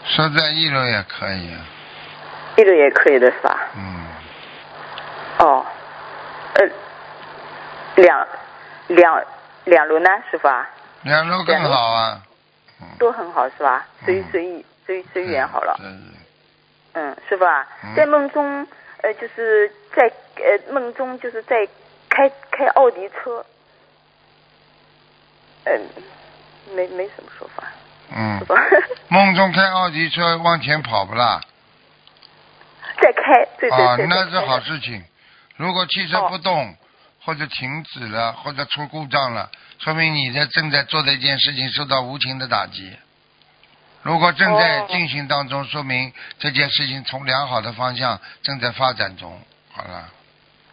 设在一楼也可以。一楼也可以的是吧？嗯。哦，呃，两。两两楼呢，师傅啊？两楼更好啊。都很好是吧？随随意随随缘好了。嗯，师傅啊，在梦中呃，就是在呃梦中就是在开开奥迪车，嗯，没没什么说法。嗯。(laughs) 梦中开奥迪车往前跑不啦？在开，对对对。啊，那是好事情。如果汽车不动，或者停止了，或者出故障了，说明你在正在做的一件事情受到无情的打击。如果正在进行当中，说明这件事情从良好的方向正在发展中。好了。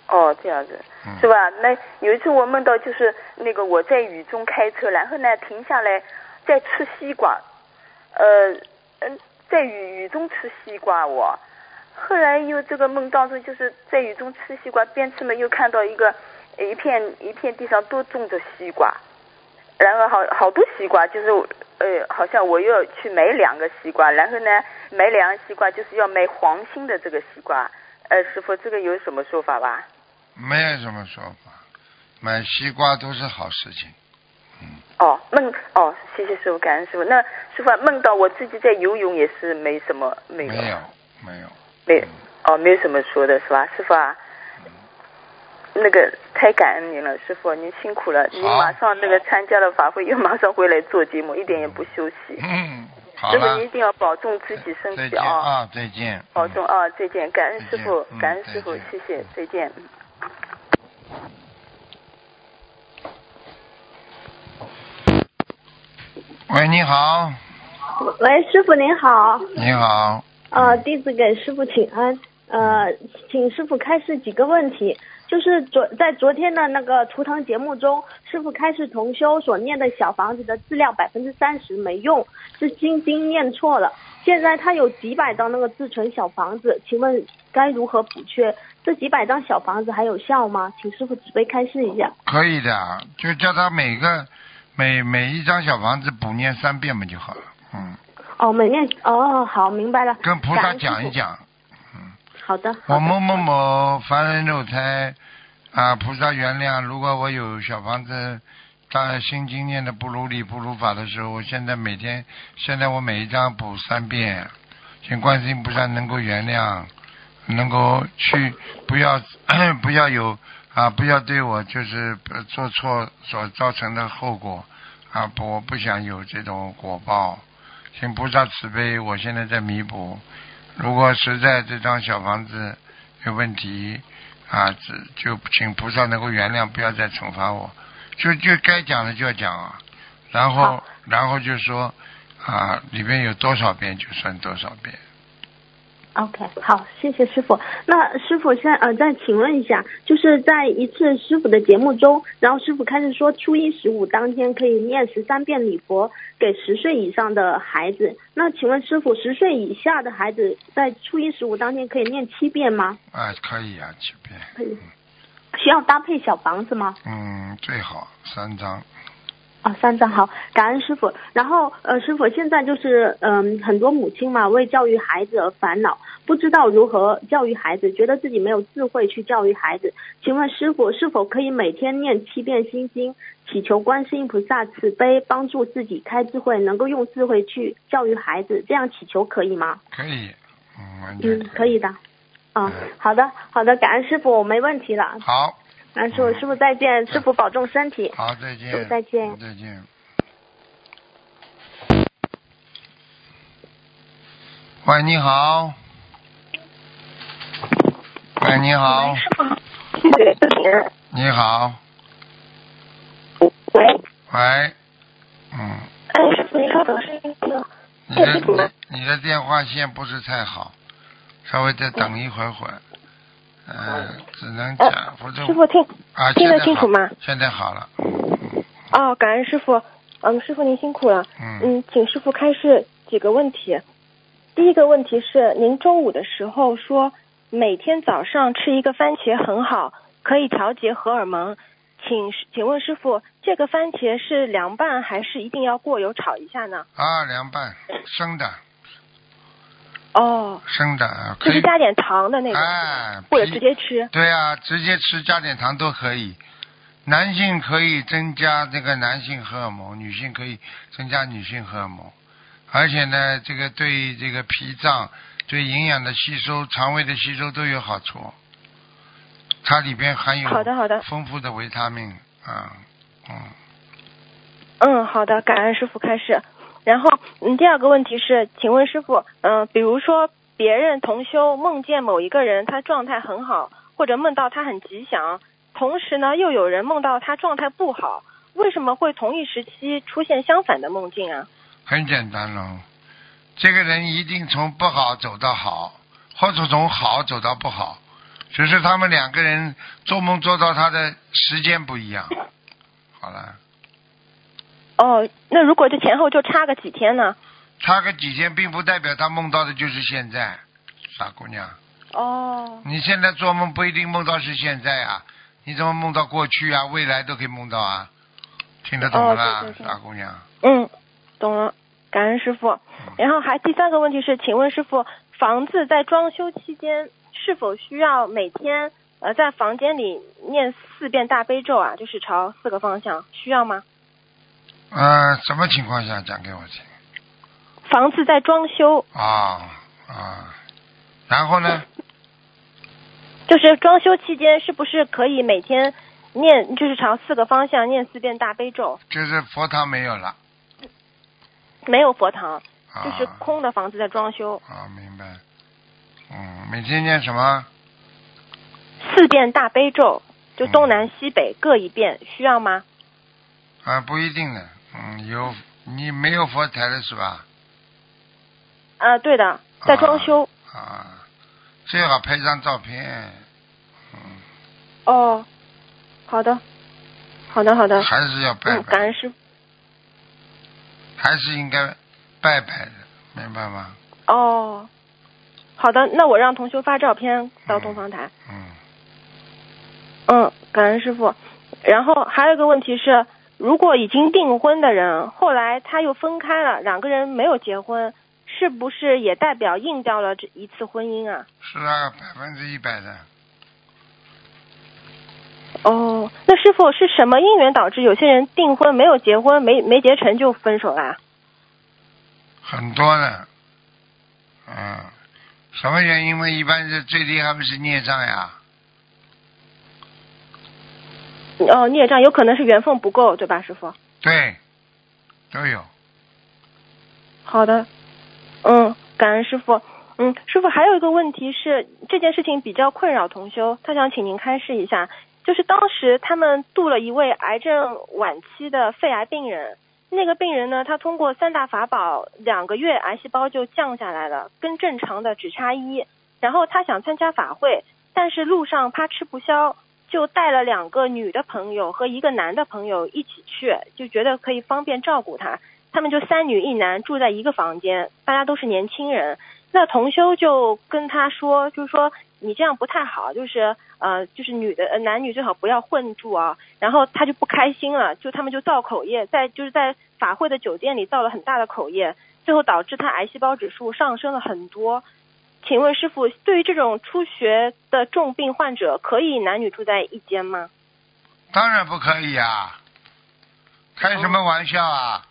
哦，这样子，是吧？那有一次我梦到就是那个我在雨中开车，然后呢停下来在吃西瓜，呃嗯，在雨雨中吃西瓜我。后来又这个梦当中就是在雨中吃西瓜，边吃嘛又看到一个一片一片地上都种着西瓜，然后好好多西瓜就是呃好像我又要去买两个西瓜，然后呢买两个西瓜就是要买黄心的这个西瓜，呃师傅这个有什么说法吧？没有什么说法，买西瓜都是好事情。嗯。哦，梦哦，谢谢师傅，感恩师傅。那师傅梦到我自己在游泳也是没什么没有。没有，没有。没哦，没有什么说的是吧，师傅啊？那个太感恩您了，师傅，您辛苦了。您马上那个参加了法会，又马上回来做节目，一点也不休息。嗯，师傅，您一定要保重自己身体啊！啊，再见。保重啊，再见，感恩师傅，感恩师傅，谢谢，再见。喂，你好。喂，师傅您好。你好。呃，弟子给师傅请安。呃，请师傅开示几个问题。就是昨在昨天的那个图腾节目中，师傅开示同修所念的小房子的质量百分之三十没用，是心经念错了。现在他有几百张那个自存小房子，请问该如何补缺？这几百张小房子还有效吗？请师傅慈悲开示一下。可以的，就叫他每个每每一张小房子补念三遍嘛就好了。嗯。哦，每念哦，好，明白了。跟菩萨讲一讲，嗯。好的。我某某某凡人肉胎啊，菩萨原谅。如果我有小房子，当新经念的不如理不如法的时候，我现在每天，现在我每一张补三遍，请观世音菩萨能够原谅，能够去不要不要有啊，(coughs) 不要对我就是做错所造成的后果啊，不，我不想有这种果报。请菩萨慈悲，我现在在弥补。如果实在这张小房子有问题啊，就请菩萨能够原谅，不要再惩罚我。就就该讲的就要讲啊，然后然后就说啊，里面有多少遍就算多少遍。OK，好，谢谢师傅。那师傅先呃，再请问一下，就是在一次师傅的节目中，然后师傅开始说初一十五当天可以念十三遍礼佛给十岁以上的孩子。那请问师傅，十岁以下的孩子在初一十五当天可以念七遍吗？啊，可以啊，七遍。可以。需要搭配小房子吗？嗯，最好三张。啊，三张好，感恩师傅。然后呃，师傅现在就是嗯，很多母亲嘛为教育孩子而烦恼，不知道如何教育孩子，觉得自己没有智慧去教育孩子。请问师傅是否可以每天念七遍心经，祈求观世音菩萨慈悲帮助自己开智慧，能够用智慧去教育孩子？这样祈求可以吗？可以，嗯，嗯，可以的。啊，好的，好的，感恩师傅，我没问题了。好。那师傅，师傅再见，师傅保重身体。好，再见。师傅再见。再见。喂，你好。喂，你好。你好。喂。喂。嗯。哎，师傅，你稍等，你的你的电话线不是太好，稍微再等一会儿会儿。嗯，只能讲，师傅听啊，听得清楚吗？现在好了。哦，感恩师傅。嗯，师傅您辛苦了。嗯。嗯，请师傅开示几个问题。第一个问题是，您中午的时候说每天早上吃一个番茄很好，可以调节荷尔蒙。请请问师傅，这个番茄是凉拌还是一定要过油炒一下呢？啊，凉拌，生的。哦，生的，就是加点糖的那种，或者直接吃。对啊，直接吃加点糖都可以。男性可以增加这个男性荷尔蒙，女性可以增加女性荷尔蒙。而且呢，这个对这个脾脏、对营养的吸收、肠胃的吸收都有好处。它里边含有好的好的丰富的维他命啊，嗯。嗯，好的，感恩师傅开始。然后嗯，第二个问题是，请问师傅，嗯，比如说别人同修梦见某一个人，他状态很好，或者梦到他很吉祥，同时呢，又有人梦到他状态不好，为什么会同一时期出现相反的梦境啊？很简单喽，这个人一定从不好走到好，或者从好走到不好，只是他们两个人做梦做到他的时间不一样。好了。哦，那如果这前后就差个几天呢？差个几天，并不代表他梦到的就是现在，傻姑娘。哦。你现在做梦不一定梦到是现在啊，你怎么梦到过去啊？未来都可以梦到啊，听得懂吗？傻姑娘。嗯，懂了，感恩师傅。然后还第三个问题是，请问师傅，房子在装修期间是否需要每天呃在房间里念四遍大悲咒啊？就是朝四个方向，需要吗？呃，什么情况下讲给我听？房子在装修。啊啊，然后呢？就是装修期间，是不是可以每天念，就是朝四个方向念四遍大悲咒？就是佛堂没有了。没有佛堂，就是空的房子在装修。啊，明白。嗯，每天念什么？四遍大悲咒，就东南西北各一遍，需要吗？啊，不一定的。嗯，有你没有佛台了是吧？啊，对的，在装修。啊，最好拍张照片。嗯。哦，好的，好的，好的。还是要拜拜。感恩师傅。还是应该拜拜的，明白吗？哦，好的，那我让同修发照片到东方台。嗯。嗯，感恩师傅。然后还有一个问题是。如果已经订婚的人，后来他又分开了，两个人没有结婚，是不是也代表应掉了这一次婚姻啊？是啊，百分之一百的。哦，那师傅是什么因缘导致有些人订婚没有结婚，没没结成就分手啦？很多的，嗯，什么原因嘛？一般是最厉害不是孽障呀。哦，孽障有可能是缘分不够，对吧，师傅？对，都有。好的，嗯，感恩师傅。嗯，师傅还有一个问题是，这件事情比较困扰同修，他想请您开示一下。就是当时他们度了一位癌症晚期的肺癌病人，那个病人呢，他通过三大法宝，两个月癌细胞就降下来了，跟正常的只差一。然后他想参加法会，但是路上怕吃不消。就带了两个女的朋友和一个男的朋友一起去，就觉得可以方便照顾他。他们就三女一男住在一个房间，大家都是年轻人。那同修就跟他说，就是说你这样不太好，就是呃，就是女的男女最好不要混住啊。然后他就不开心了，就他们就造口业，在就是在法会的酒店里造了很大的口业，最后导致他癌细胞指数上升了很多。请问师傅，对于这种初学的重病患者，可以男女住在一间吗？当然不可以啊！开什么玩笑啊？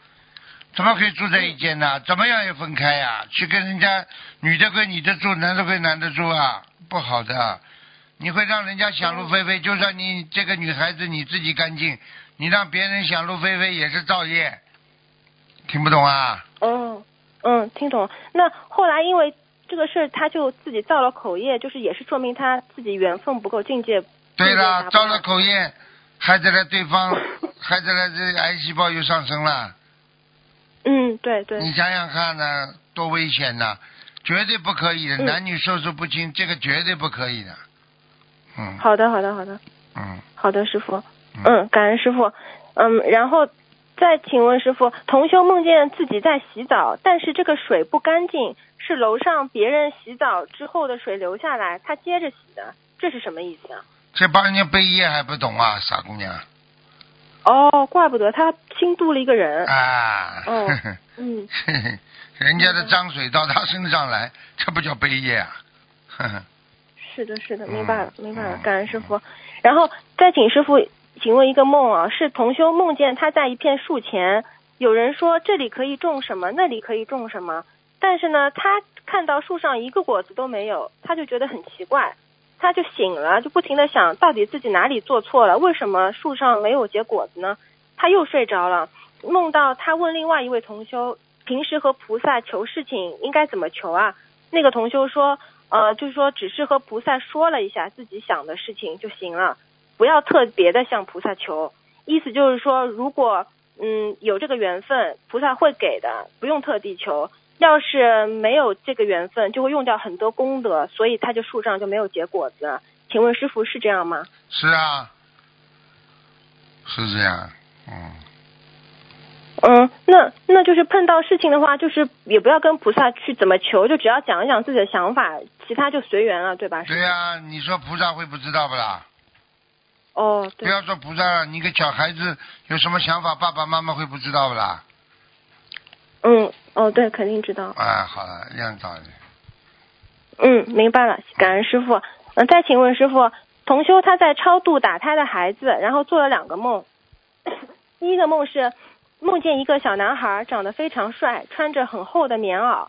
怎么可以住在一间呢？怎么样也分开呀？去跟人家女的跟女的住，男的跟男的住啊？不好的，你会让人家想入非非。就算你这个女孩子你自己干净，你让别人想入非非也是造业。听不懂啊？嗯嗯，听懂。那后来因为。这个事儿他就自己造了口业，就是也是说明他自己缘分不够，境界。对了，造了口业，害得了对方，害得了这癌细胞又上升了。嗯，对对。你想想看呢，多危险呐！绝对不可以的，男女授受不亲，这个绝对不可以的。嗯。好的，好的，好的。嗯。好的，师傅。嗯，感恩师傅。嗯，然后再请问师傅，同修梦见自己在洗澡，但是这个水不干净。是楼上别人洗澡之后的水流下来，他接着洗的，这是什么意思啊？这帮人家背业还不懂啊，傻姑娘。哦，怪不得他新度了一个人。啊。哦。(laughs) 嗯。人家的脏水到他身上来，这不叫背业啊。是的，是的，明白了，明白了，感恩师傅。然后再请师傅，请问一个梦啊，是同修梦见他在一片树前，有人说这里可以种什么，那里可以种什么。但是呢，他看到树上一个果子都没有，他就觉得很奇怪，他就醒了，就不停的想到底自己哪里做错了，为什么树上没有结果子呢？他又睡着了，梦到他问另外一位同修，平时和菩萨求事情应该怎么求啊？那个同修说，呃，就是说只是和菩萨说了一下自己想的事情就行了，不要特别的向菩萨求。意思就是说，如果嗯有这个缘分，菩萨会给的，不用特地求。要是没有这个缘分，就会用掉很多功德，所以他就树上就没有结果子。请问师傅是这样吗？是啊，是这样，嗯。嗯，那那就是碰到事情的话，就是也不要跟菩萨去怎么求，就只要讲一讲自己的想法，其他就随缘了，对吧？对呀，你说菩萨会不知道不啦？哦，不要说菩萨，你个小孩子有什么想法，爸爸妈妈会不知道不啦？嗯，哦，对，肯定知道。哎，好了，一样道理。嗯，明白了，感恩师傅。嗯，再请问师傅，同修他在超度打胎的孩子，然后做了两个梦。(coughs) 第一个梦是梦见一个小男孩长得非常帅，穿着很厚的棉袄，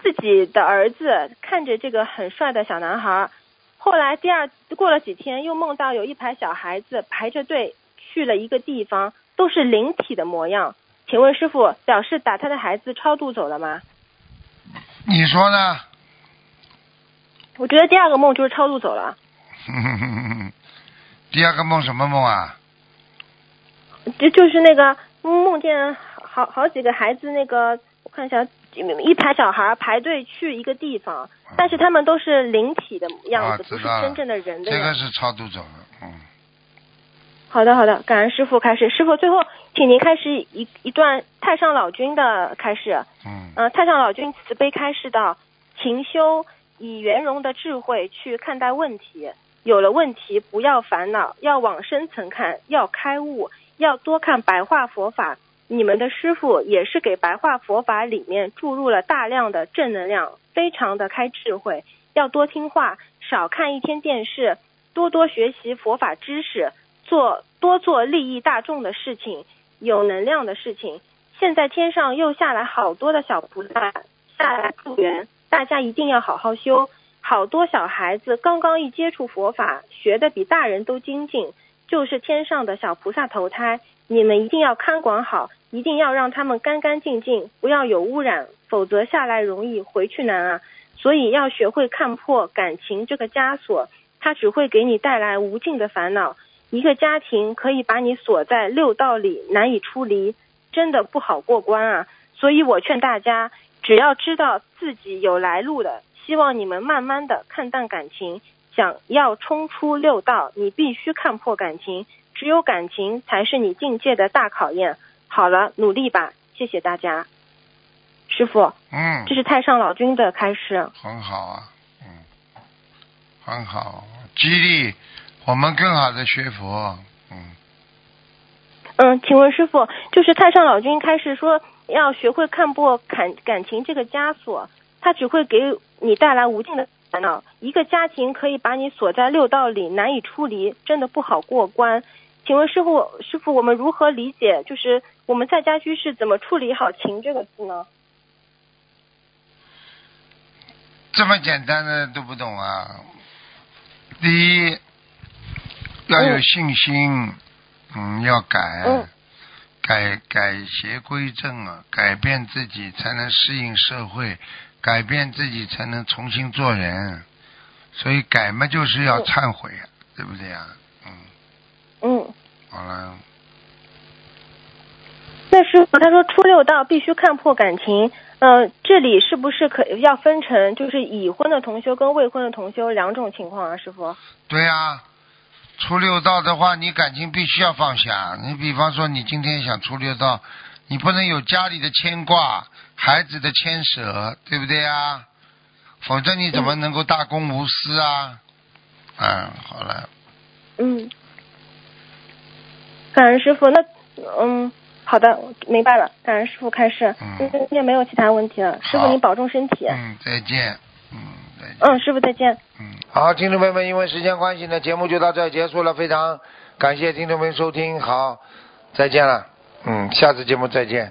自己的儿子看着这个很帅的小男孩。后来第二过了几天，又梦到有一排小孩子排着队去了一个地方，都是灵体的模样。请问师傅，表示打他的孩子超度走了吗？你说呢？我觉得第二个梦就是超度走了。(laughs) 第二个梦什么梦啊？就就是那个梦见好好几个孩子，那个我看一下，一排小孩排队去一个地方，但是他们都是灵体的样子，不是真正的人的样子。这个是超度走了，嗯。好的，好的，感恩师傅开始。师傅最后，请您开始一一段太上老君的开始。嗯。嗯，太上老君慈悲开示道：勤修。以圆融的智慧去看待问题，有了问题不要烦恼，要往深层看，要开悟，要多看白话佛法。你们的师傅也是给白话佛法里面注入了大量的正能量，非常的开智慧。要多听话，少看一天电视，多多学习佛法知识，做多做利益大众的事情，有能量的事情。现在天上又下来好多的小菩萨下来助缘。大家一定要好好修，好多小孩子刚刚一接触佛法，学的比大人都精进，就是天上的小菩萨投胎。你们一定要看管好，一定要让他们干干净净，不要有污染，否则下来容易，回去难啊。所以要学会看破感情这个枷锁，它只会给你带来无尽的烦恼。一个家庭可以把你锁在六道里，难以出离，真的不好过关啊。所以我劝大家。只要知道自己有来路的，希望你们慢慢的看淡感情。想要冲出六道，你必须看破感情，只有感情才是你境界的大考验。好了，努力吧，谢谢大家，师傅。嗯。这是太上老君的开示。很好啊，嗯，很好，激励我们更好的学佛。嗯。嗯，请问师傅，就是太上老君开始说。要学会看破感感情这个枷锁，它只会给你带来无尽的烦恼。一个家庭可以把你锁在六道里，难以出离，真的不好过关。请问师傅，师傅，我们如何理解？就是我们在家居士怎么处理好“情”这个字呢？这么简单的都不懂啊！第一，要有信心，嗯，要改。改改邪归正啊，改变自己才能适应社会，改变自己才能重新做人。所以改嘛，就是要忏悔，对不对呀？嗯。嗯。好了。那师傅他说初六到必须看破感情，嗯，这里是不是可要分成就是已婚的同修跟未婚的同修两种情况啊？师傅。对呀。初六到的话，你感情必须要放下。你比方说，你今天想初六到，你不能有家里的牵挂、孩子的牵扯，对不对啊？否则你怎么能够大公无私啊？嗯，好了。嗯，感恩师傅，那嗯，好的，明白了。感恩师傅开示。嗯。今天没有其他问题了，师傅您保重身体。嗯，再见。嗯，再见。嗯，师傅再见。嗯。好，听众朋友们，因为时间关系呢，节目就到这结束了。非常感谢听众朋友收听，好，再见了，嗯，下次节目再见。